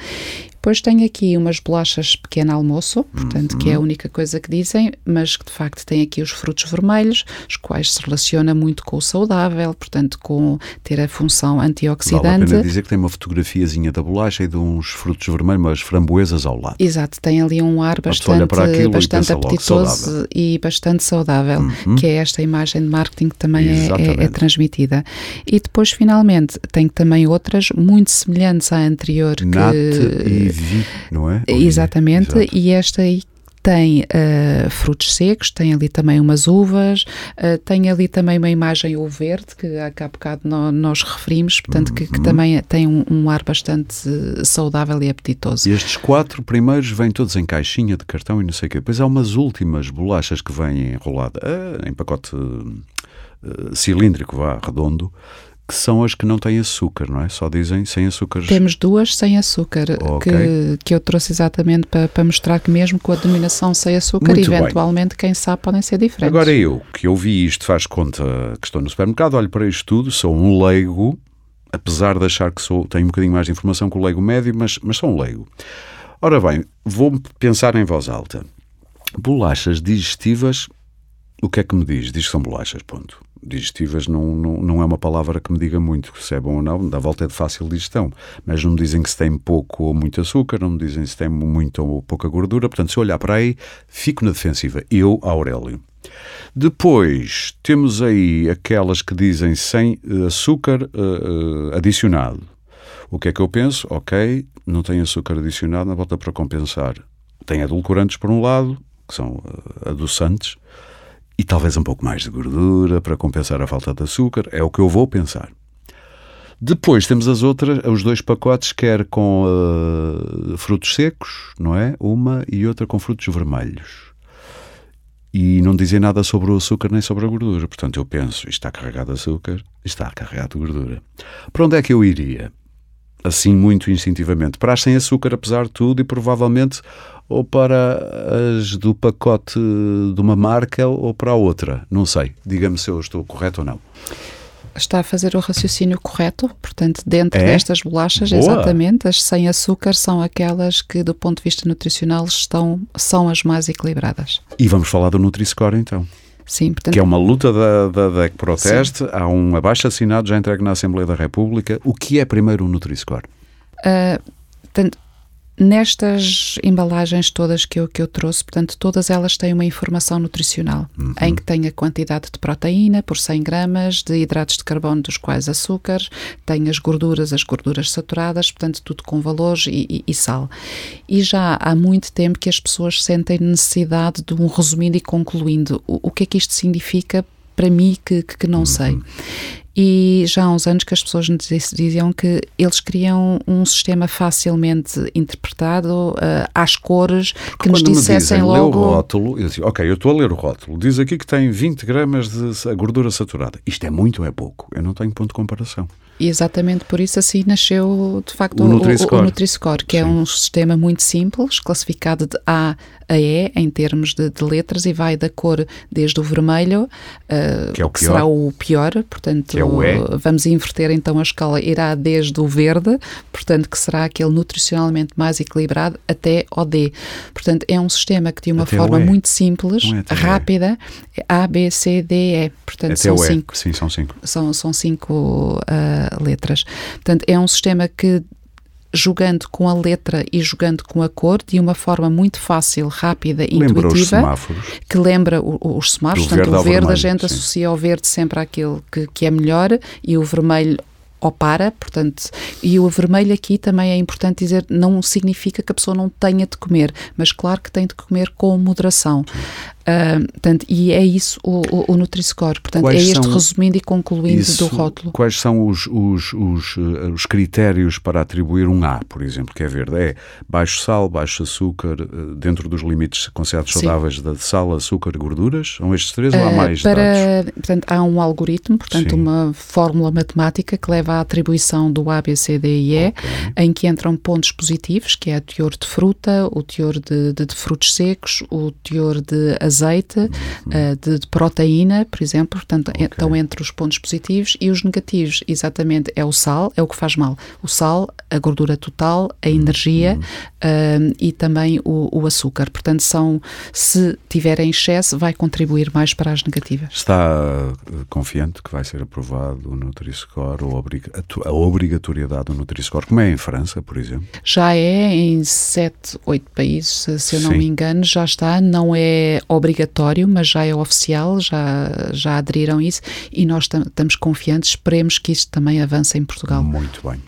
Depois tenho aqui umas bolachas pequeno almoço, portanto, que é a Uhum. única coisa que dizem, mas que de facto tem aqui os frutos vermelhos, os quais se relaciona muito com o saudável, portanto, com ter a função Vale a antioxidante. pena dizer que tem uma fotografiazinha da bolacha e de uns frutos vermelhos, umas framboesas ao lado. Exato, tem ali um ar bastante, bastante apetitoso e bastante saudável, Uhum. que é esta imagem de marketing que também é- é, é transmitida. E depois, finalmente, tem também outras muito semelhantes à anterior. que- e vi, não é? Vi, Exatamente, exato. e esta aí tem ah, frutos secos, tem ali também umas uvas, ah, tem ali também uma imagem o verde, que há cá bocado nó- nós referimos, portanto, que, que Uhum. também tem um, um ar bastante eh, saudável e apetitoso. E estes quatro primeiros vêm todos em caixinha de cartão e não sei o quê. Depois há umas últimas bolachas que vêm enroladas ah, em pacote cilíndrico, vá, redondo, que são as que não têm açúcar, não é? Só dizem sem açúcares. Temos duas sem açúcar, Ok. que, que eu trouxe exatamente para, para mostrar que mesmo com a denominação sem açúcar, Muito bem. eventualmente, quem sabe, podem ser diferentes. Agora eu, que ouvi isto, faz conta que estou no supermercado, olho para isto tudo, sou um leigo, apesar de achar que sou, tenho um bocadinho mais de informação que o leigo médio, mas, mas sou um leigo. Ora bem, vou pensar em voz alta. Bolachas digestivas, o que é que me diz? Diz que são bolachas, ponto. Digestivas não, não, não é uma palavra que me diga muito se é bom ou não, da volta é de fácil digestão, mas não me dizem que se tem pouco ou muito açúcar, não me dizem se tem muito ou pouca gordura, portanto, se eu olhar para aí, fico na defensiva. Eu, Aurélio. Depois temos aí aquelas que dizem sem eh, açúcar eh, adicionado. O que é que eu penso? Ok, não tem açúcar adicionado, na volta para compensar. Tem edulcorantes por um lado, que são adoçantes, e talvez um pouco mais de gordura para compensar a falta de açúcar. É o que eu vou pensar. Depois temos as outras, os dois pacotes, quer com eh, frutos secos, não é? Uma e outra com frutos vermelhos e não dizem nada sobre o açúcar nem sobre a gordura. Portanto, eu penso, está carregado de açúcar, está carregado de gordura. Para onde é que eu iria? Assim, muito instintivamente. Para as sem açúcar, apesar de tudo, e provavelmente ou para as do pacote de uma marca ou para a outra. Não sei. Diga-me se eu estou correto ou não. Está a fazer o raciocínio correto, portanto, dentro É? destas bolachas, Boa. exatamente, as sem açúcar são aquelas que, do ponto de vista nutricional, estão, são as mais equilibradas. E vamos falar do Nutri-Score, então. Sim, portanto, Que é uma luta da, da, da Proteste. Há um abaixo assinado já entregue na Assembleia da República. O que é primeiro o Nutri-Score? Ah, portanto, nestas embalagens todas que eu, que eu trouxe, portanto, todas elas têm uma informação nutricional, em que tem a quantidade de proteína por 100 gramas, de hidratos de carbono, dos quais açúcares, tem as gorduras, as gorduras saturadas, portanto, tudo com valores e, e- e sal. E já há muito tempo que as pessoas sentem necessidade de um resumindo e concluindo. O, o que é que isto significa para mim que, que, que não sei. E já há uns anos que as pessoas nos diz- diziam que eles queriam um sistema facilmente interpretado, ah, às cores, que nos Quando me dissessem dizem, lê o logo. rótulo, eu digo, ok, eu estou a ler o rótulo, diz aqui que tem 20 gramas de gordura saturada. Isto é muito ou é pouco? Eu não tenho ponto de comparação. E exatamente por isso assim nasceu de facto O o, o, Nutri-Score. o Nutri-Score, que é Sim. um sistema muito simples, classificado de A a E em termos de, de letras e vai da cor desde o vermelho, ah, Que é o será pior. o pior, portanto Que é o E. vamos inverter então a escala, irá desde o verde, portanto que será aquele nutricionalmente mais equilibrado até ao D. Portanto é um sistema que de uma Até forma o muito simples, é o rápida, A, B, C, D, E. Portanto Até são o cinco Sim, são cinco. são, são cinco letras. Portanto, é um sistema que jogando com a letra e jogando com a cor de uma forma muito fácil, rápida e Lembra intuitiva. Que lembra o- o- os semáforos, portanto, verde o verde a vermelho, gente sim. associa ao verde sempre àquilo que, que é melhor e o vermelho ao para, portanto, e o vermelho aqui também é importante dizer, não significa que a pessoa não tenha de comer, mas claro que tem de comer com moderação. Ah, portanto, e é isso o, o, o Nutri-Score. Portanto, Quais é este são- resumindo e concluindo Isso, do rótulo. Quais são os, os, os, eh, os critérios para atribuir um A, por exemplo, que é verde? É baixo sal, baixo açúcar, eh, dentro dos limites considerados saudáveis da sal, açúcar gorduras? São estes três ou há Ah, mais dados? para, portanto, há um algoritmo, portanto, Sim. uma fórmula matemática que leva à atribuição do A, B, C, D e E, Ok. em que entram pontos positivos, que é o teor de fruta, o teor de, de- de frutos secos, o teor de azeite, ah, de, de proteína, por exemplo, portanto, Uhum. Ok. estão entre os pontos positivos e os negativos, exatamente, é o sal, é o que faz mal. O sal, a gordura total, a Uhum. energia ah, e também o, o açúcar. Portanto, são, se tiver em excesso, vai contribuir mais para as negativas. Está eh, confiante que vai ser aprovado o Nutri-Score a obrigatoriedade do Nutri-Score, como é em França, por exemplo? Já é em 7, 8 países, se- se eu não Sim. me engano, já está, não é obrigatório, mas já é oficial, já, já aderiram a isso e nós tam- estamos confiantes, esperemos que isto também avance em Portugal. Muito bem.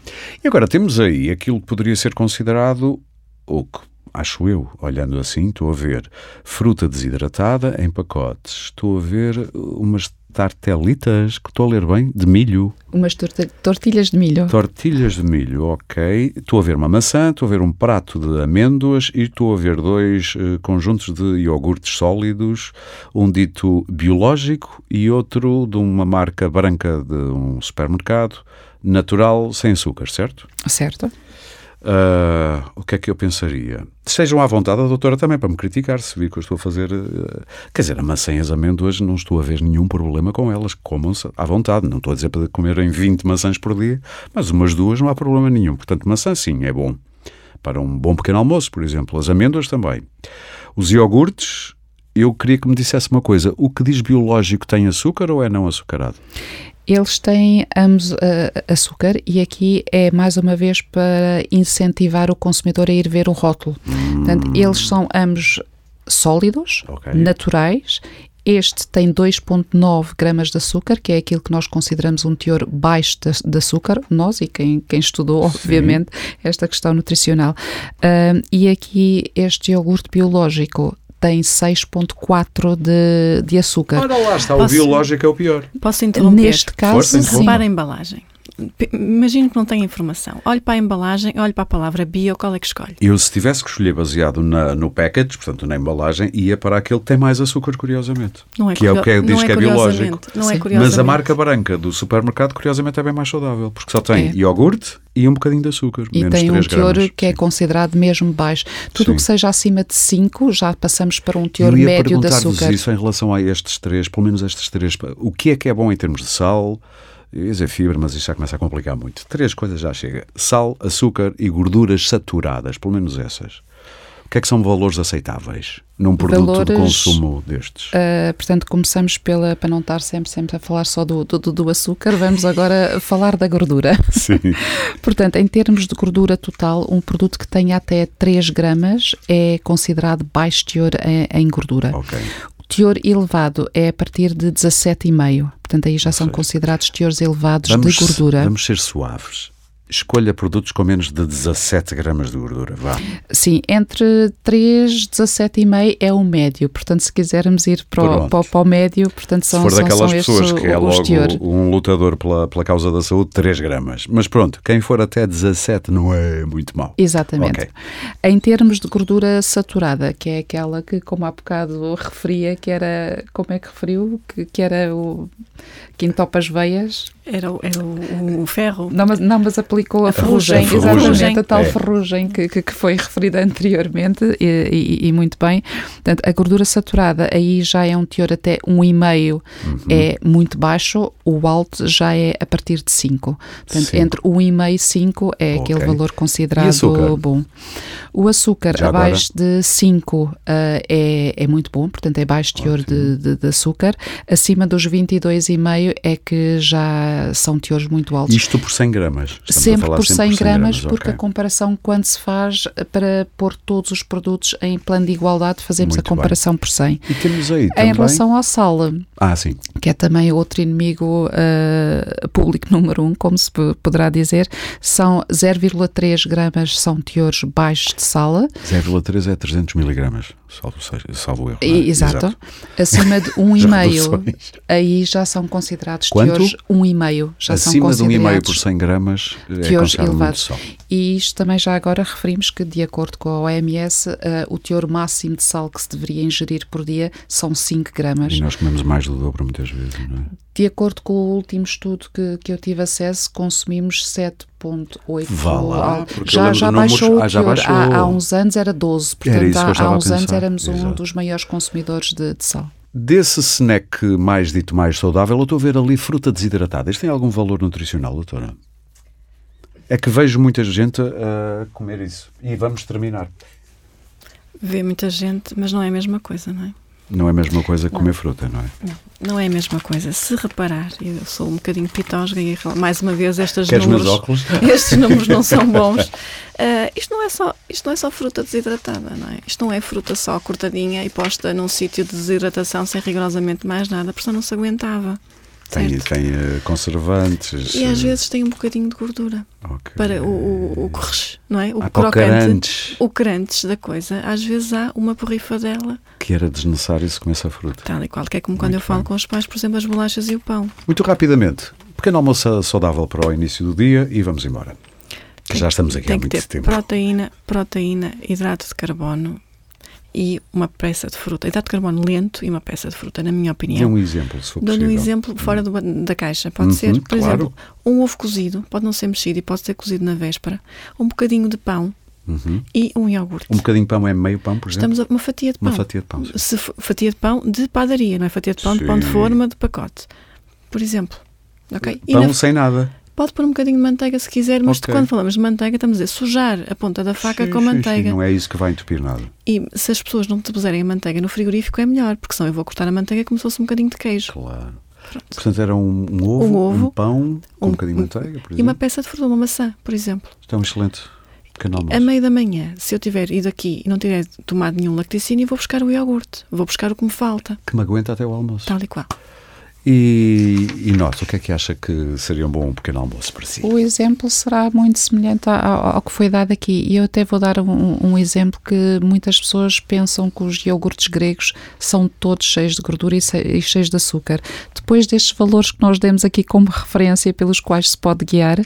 E agora temos aí aquilo que poderia ser considerado, ou que acho eu, olhando assim, estou a ver fruta desidratada em pacotes, estou a ver umas tartelitas, que estou a ler bem, de milho, Umas tortilhas de milho. tortilhas de milho, ok. Estou a ver uma maçã, estou a ver um prato de amêndoas e estou a ver dois eh, conjuntos de iogurtes sólidos, um dito biológico e outro de uma marca branca de um supermercado, natural, sem açúcar, certo? Certo? Ah, o que é que eu pensaria? Sejam à vontade a doutora também para me criticar se vir que eu estou a fazer. eh, quer dizer, a maçã e as amêndoas não estou a ver nenhum problema com elas. Comam-se à vontade. Não estou a dizer para comerem 20 maçãs por dia, mas umas duas não há problema nenhum. Portanto, maçã sim, é bom. Para um bom pequeno almoço, por exemplo. As amêndoas também. Os iogurtes, eu queria que me dissesse uma coisa. O que diz biológico tem açúcar ou é não açucarado? Eles têm ambos ah, açúcar e aqui é mais uma vez para incentivar o consumidor a ir ver o rótulo. Portanto, eles são ambos sólidos, Ok. naturais. Este tem 2,9 gramas de açúcar, que é aquilo que nós consideramos um teor baixo de, de açúcar, nós e quem, quem estudou, obviamente, esta questão nutricional. E aqui este iogurte biológico tem 6,4 de, de açúcar. Ora lá está, Posso- o biológico é o pior. Posso interromper? Neste caso, Força, sim. Repara a embalagem. Imagino que não tem informação. Olhe para a embalagem, olhe para a palavra bio, qual é que escolhe? Eu, se tivesse que escolher baseado na, no package, portanto na embalagem, ia para aquele que tem mais açúcar, curiosamente. Não é que é o que é- curio- diz não que é biológico. Não é curiosamente. Mas a marca branca do supermercado, curiosamente, é bem mais saudável, porque só tem É. iogurte e um bocadinho de açúcar. E menos tem um 3 teor gramas. que é considerado mesmo baixo. Tudo o que seja acima de 5, já passamos para um teor Eu ia médio de perguntar-vos açúcar. isso em relação a estes três, pelo menos estes três. O que é que é bom em termos de sal? Eu ia dizer fibra, mas isto já começa a complicar muito. Três coisas já chega: sal, açúcar e gorduras saturadas, pelo menos essas. O que é que são valores aceitáveis num produto de Valores, consumo destes? Uh, portanto, começamos pela, para não estar sempre, sempre a falar só do, do, do açúcar, vamos agora falar da gordura. Sim. Portanto, em termos de gordura total, um produto que tenha até 3 gramas é considerado baixo teor em, em gordura. Ok. O teor elevado é a partir de 17,5. Portanto, aí já são considerados teores elevados Vamos, de gordura. vamos ser suaves. Escolha produtos com menos de 17 gramas de gordura. Vá. Sim, entre 3, 17,5 é o médio. Portanto, se quisermos ir para o, para para o médio, portanto, Se são, for são, daquelas são pessoas que é logo teores. um lutador pela, pela causa da saúde, 3 gramas. Mas pronto, quem for até 17 não é muito mau. Exatamente. Ok. Em termos de gordura saturada, que é aquela que, como há bocado referia, que era, como é que referiu? Que, que era o que entopa as veias. Era, o- era o, o ferro. Não mas, não, mas aplicou a, A ferrugem, ferrugem. Exatamente, a tal É. ferrugem que, que, que foi referida anteriormente e, e- e muito bem. Portanto, a gordura saturada aí já é um teor até 1,5 é muito baixo, o alto já é a partir de 5. Portanto, Cinco. entre 1,5 e 5 é aquele Ok. valor considerado bom. O açúcar Já abaixo de 5 ah, é, é muito bom, portanto é baixo teor de, de- de açúcar. Acima dos 22,5 é que já uh, são teores muito altos. Isto por 100 gramas? Sempre por 100, 100 gramas, porque okay. a comparação, quando se faz para pôr todos os produtos em plano de igualdade, fazemos muito a comparação bem. por 100. E temos aí também... Em relação ao sal, ah, sim. que é também outro inimigo uh, público número um, como se poderá dizer, são 0,3 gramas são teores baixos de sal. 0,3 é 300 miligramas, salvo, salvo erro. É? Exato. Exato. Acima de 1,5, aí já são considerados Quanto? teores 1,5. Já Acima são de 1,5 por 100 gramas é teores elevados. E isto também já agora referimos que, de acordo com a OMS, uh, o teor máximo de sal que se deveria ingerir por dia são 5 gramas. E nós comemos mais do dobro muitas vezes, não é? De acordo com o último estudo que, que eu tive acesso, consumimos 7,8. Vá lá, já, já baixou ah, já baixou. Há, há, uns anos era 12, portanto era há, há uns anos éramos Exato. um dos maiores consumidores de, de sal. Desse snack mais dito mais saudável, eu estou a ver ali fruta desidratada. Isto tem algum valor nutricional, doutora? É que vejo muita gente a comer isso. E vamos terminar. Vê muita gente, mas não é a mesma coisa, não é? Não é a mesma coisa que comer fruta, não é? Não, não é a mesma coisa. Se reparar, eu sou um bocadinho pitosga e mais uma vez estes Queres números, óculos? estes números não são bons. Uh, isto não é só isto não é só fruta desidratada, não é? Isto não é fruta só cortadinha e posta num sítio de desidratação sem rigorosamente mais nada, porque não se aguentava. Tem, tem uh, conservantes. E às uh... vezes tem um bocadinho de gordura. Okay. Para o, o, o não é? O há crocante. O crantes da coisa. Às vezes há uma porrifadela. Que era desnecessário se comesse a fruta. Tal e qual. Que é como Muito quando eu falo com os pais, por exemplo, as bolachas e o pão. Muito rapidamente. Pequeno almoço saudável para o início do dia e vamos embora. Que já estamos aqui tem há muito tempo. Proteína, proteína, hidrato de carbono, e uma peça de fruta. Hidrato de carbono lento e uma peça de fruta, na minha opinião. Dê um exemplo, se for Dou-lhe um exemplo fora do, da caixa. Pode uhum, ser, por claro. exemplo, um ovo cozido, pode não ser mexido e pode ser cozido na véspera, um bocadinho de pão, Uhum. e um iogurte. Um bocadinho de pão é meio pão, por exemplo? Estamos a uma fatia de pão. Uma fatia de pão. Se, fatia de pão de padaria, não é fatia de pão Sim. de pão de forma de pacote. Por exemplo. Okay? Pão na... sem nada. Pode pôr um bocadinho de manteiga se quiser, mas okay. quando falamos de manteiga, estamos a sujar a ponta da faca sim, com manteiga. Sim, não é isso que vai entupir nada. E se as pessoas não te puserem a manteiga no frigorífico, é melhor, porque senão eu vou cortar a manteiga como se fosse um bocadinho de queijo. Claro. Pronto. Portanto, era um, um, ovo, um, ovo, um pão, um, um bocadinho de manteiga, por exemplo. E uma peça de fruta, uma maçã, por exemplo. Isto é um excelente. A meio da manhã, se eu tiver ido aqui e não tiver tomado nenhum lacticínio, vou buscar o iogurte. Vou buscar o que me falta. Que me aguenta até o almoço. Tal e qual. E, e nós, o que é que acha que seria um bom pequeno almoço para si? O exemplo será muito semelhante ao, ao que foi dado aqui. E eu até vou dar um, um, exemplo que muitas pessoas pensam que os iogurtes gregos são todos cheios de gordura e, cheios de açúcar. Depois destes valores que nós demos aqui como referência pelos quais se pode guiar,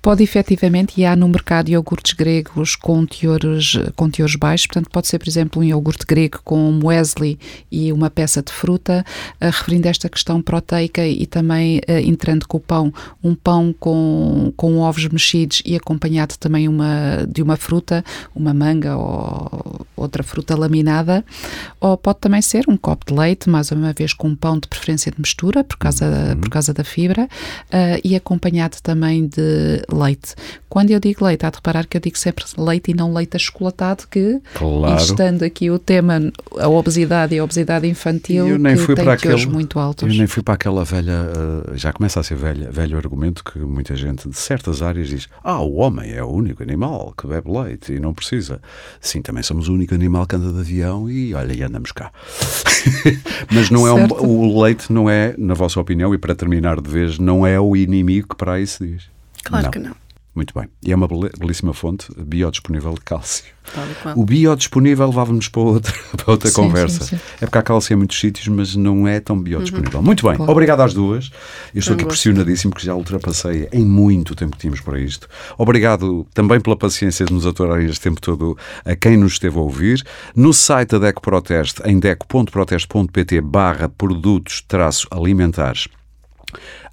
pode efetivamente, e há no mercado iogurtes gregos com teores, com teores baixos, portanto pode ser, por exemplo, um iogurte grego com muesli e uma peça de fruta, uh, referindo esta questão para proteica e também uh, entrando com o pão, um pão com, com ovos mexidos e acompanhado também uma, de uma fruta, uma manga ou outra fruta laminada, ou pode também ser um copo de leite, mais uma vez com um pão de preferência de mistura, por causa, uhum. por causa da fibra, uh, e acompanhado também de leite. Quando eu digo leite, há de reparar que eu digo sempre leite e não leite achocolatado, que, claro. estando aqui o tema, a obesidade e a obesidade infantil, eu nem fui para muito altos. Eu nem fui para aquela velha, uh, já começa a ser velha, velho argumento que muita gente de certas áreas diz: Ah, o homem é o único animal que bebe leite e não precisa. Sim, também somos o único animal que anda de avião e olha, e andamos cá. Mas não é um, o leite não é, na vossa opinião, e para terminar de vez, não é o inimigo que para aí se diz. Claro não. que não. Muito bem. E é uma belíssima fonte biodisponível de cálcio. O biodisponível levava-nos para outra, para outra sim, conversa. Sim, sim. É porque há cálcio em muitos sítios, mas não é tão biodisponível. Uhum. Muito bem. Obrigado às duas. Eu estou aqui pressionadíssimo porque já ultrapassei em muito tempo que tínhamos para isto. Obrigado também pela paciência de nos aturarem este tempo todo a quem nos esteve a ouvir. No site da DECO Proteste, em deco.proteste.pt barra produtos alimentares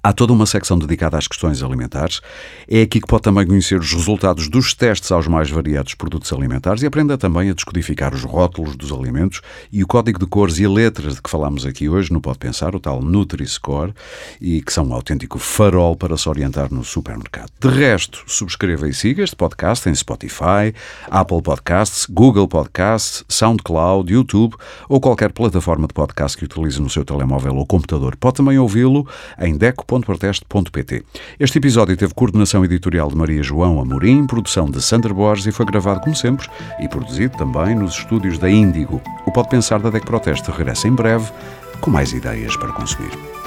Há toda uma secção dedicada às questões alimentares. É aqui que pode também conhecer os resultados dos testes aos mais variados produtos alimentares e aprenda também a descodificar os rótulos dos alimentos e o código de cores e letras de que falámos aqui hoje no Pode Pensar, o tal Nutri-Score, e que são um autêntico farol para se orientar no supermercado. De resto, subscreva e siga este podcast em Spotify, Apple Podcasts, Google Podcasts, SoundCloud, YouTube ou qualquer plataforma de podcast que utilize no seu telemóvel ou computador. Pode também ouvi-lo em em Este episódio teve coordenação editorial de Maria João Amorim, produção de Sandra Borges e foi gravado, como sempre, e produzido também nos estúdios da Índigo. O Pode Pensar da DEC Proteste regressa em breve com mais ideias para consumir.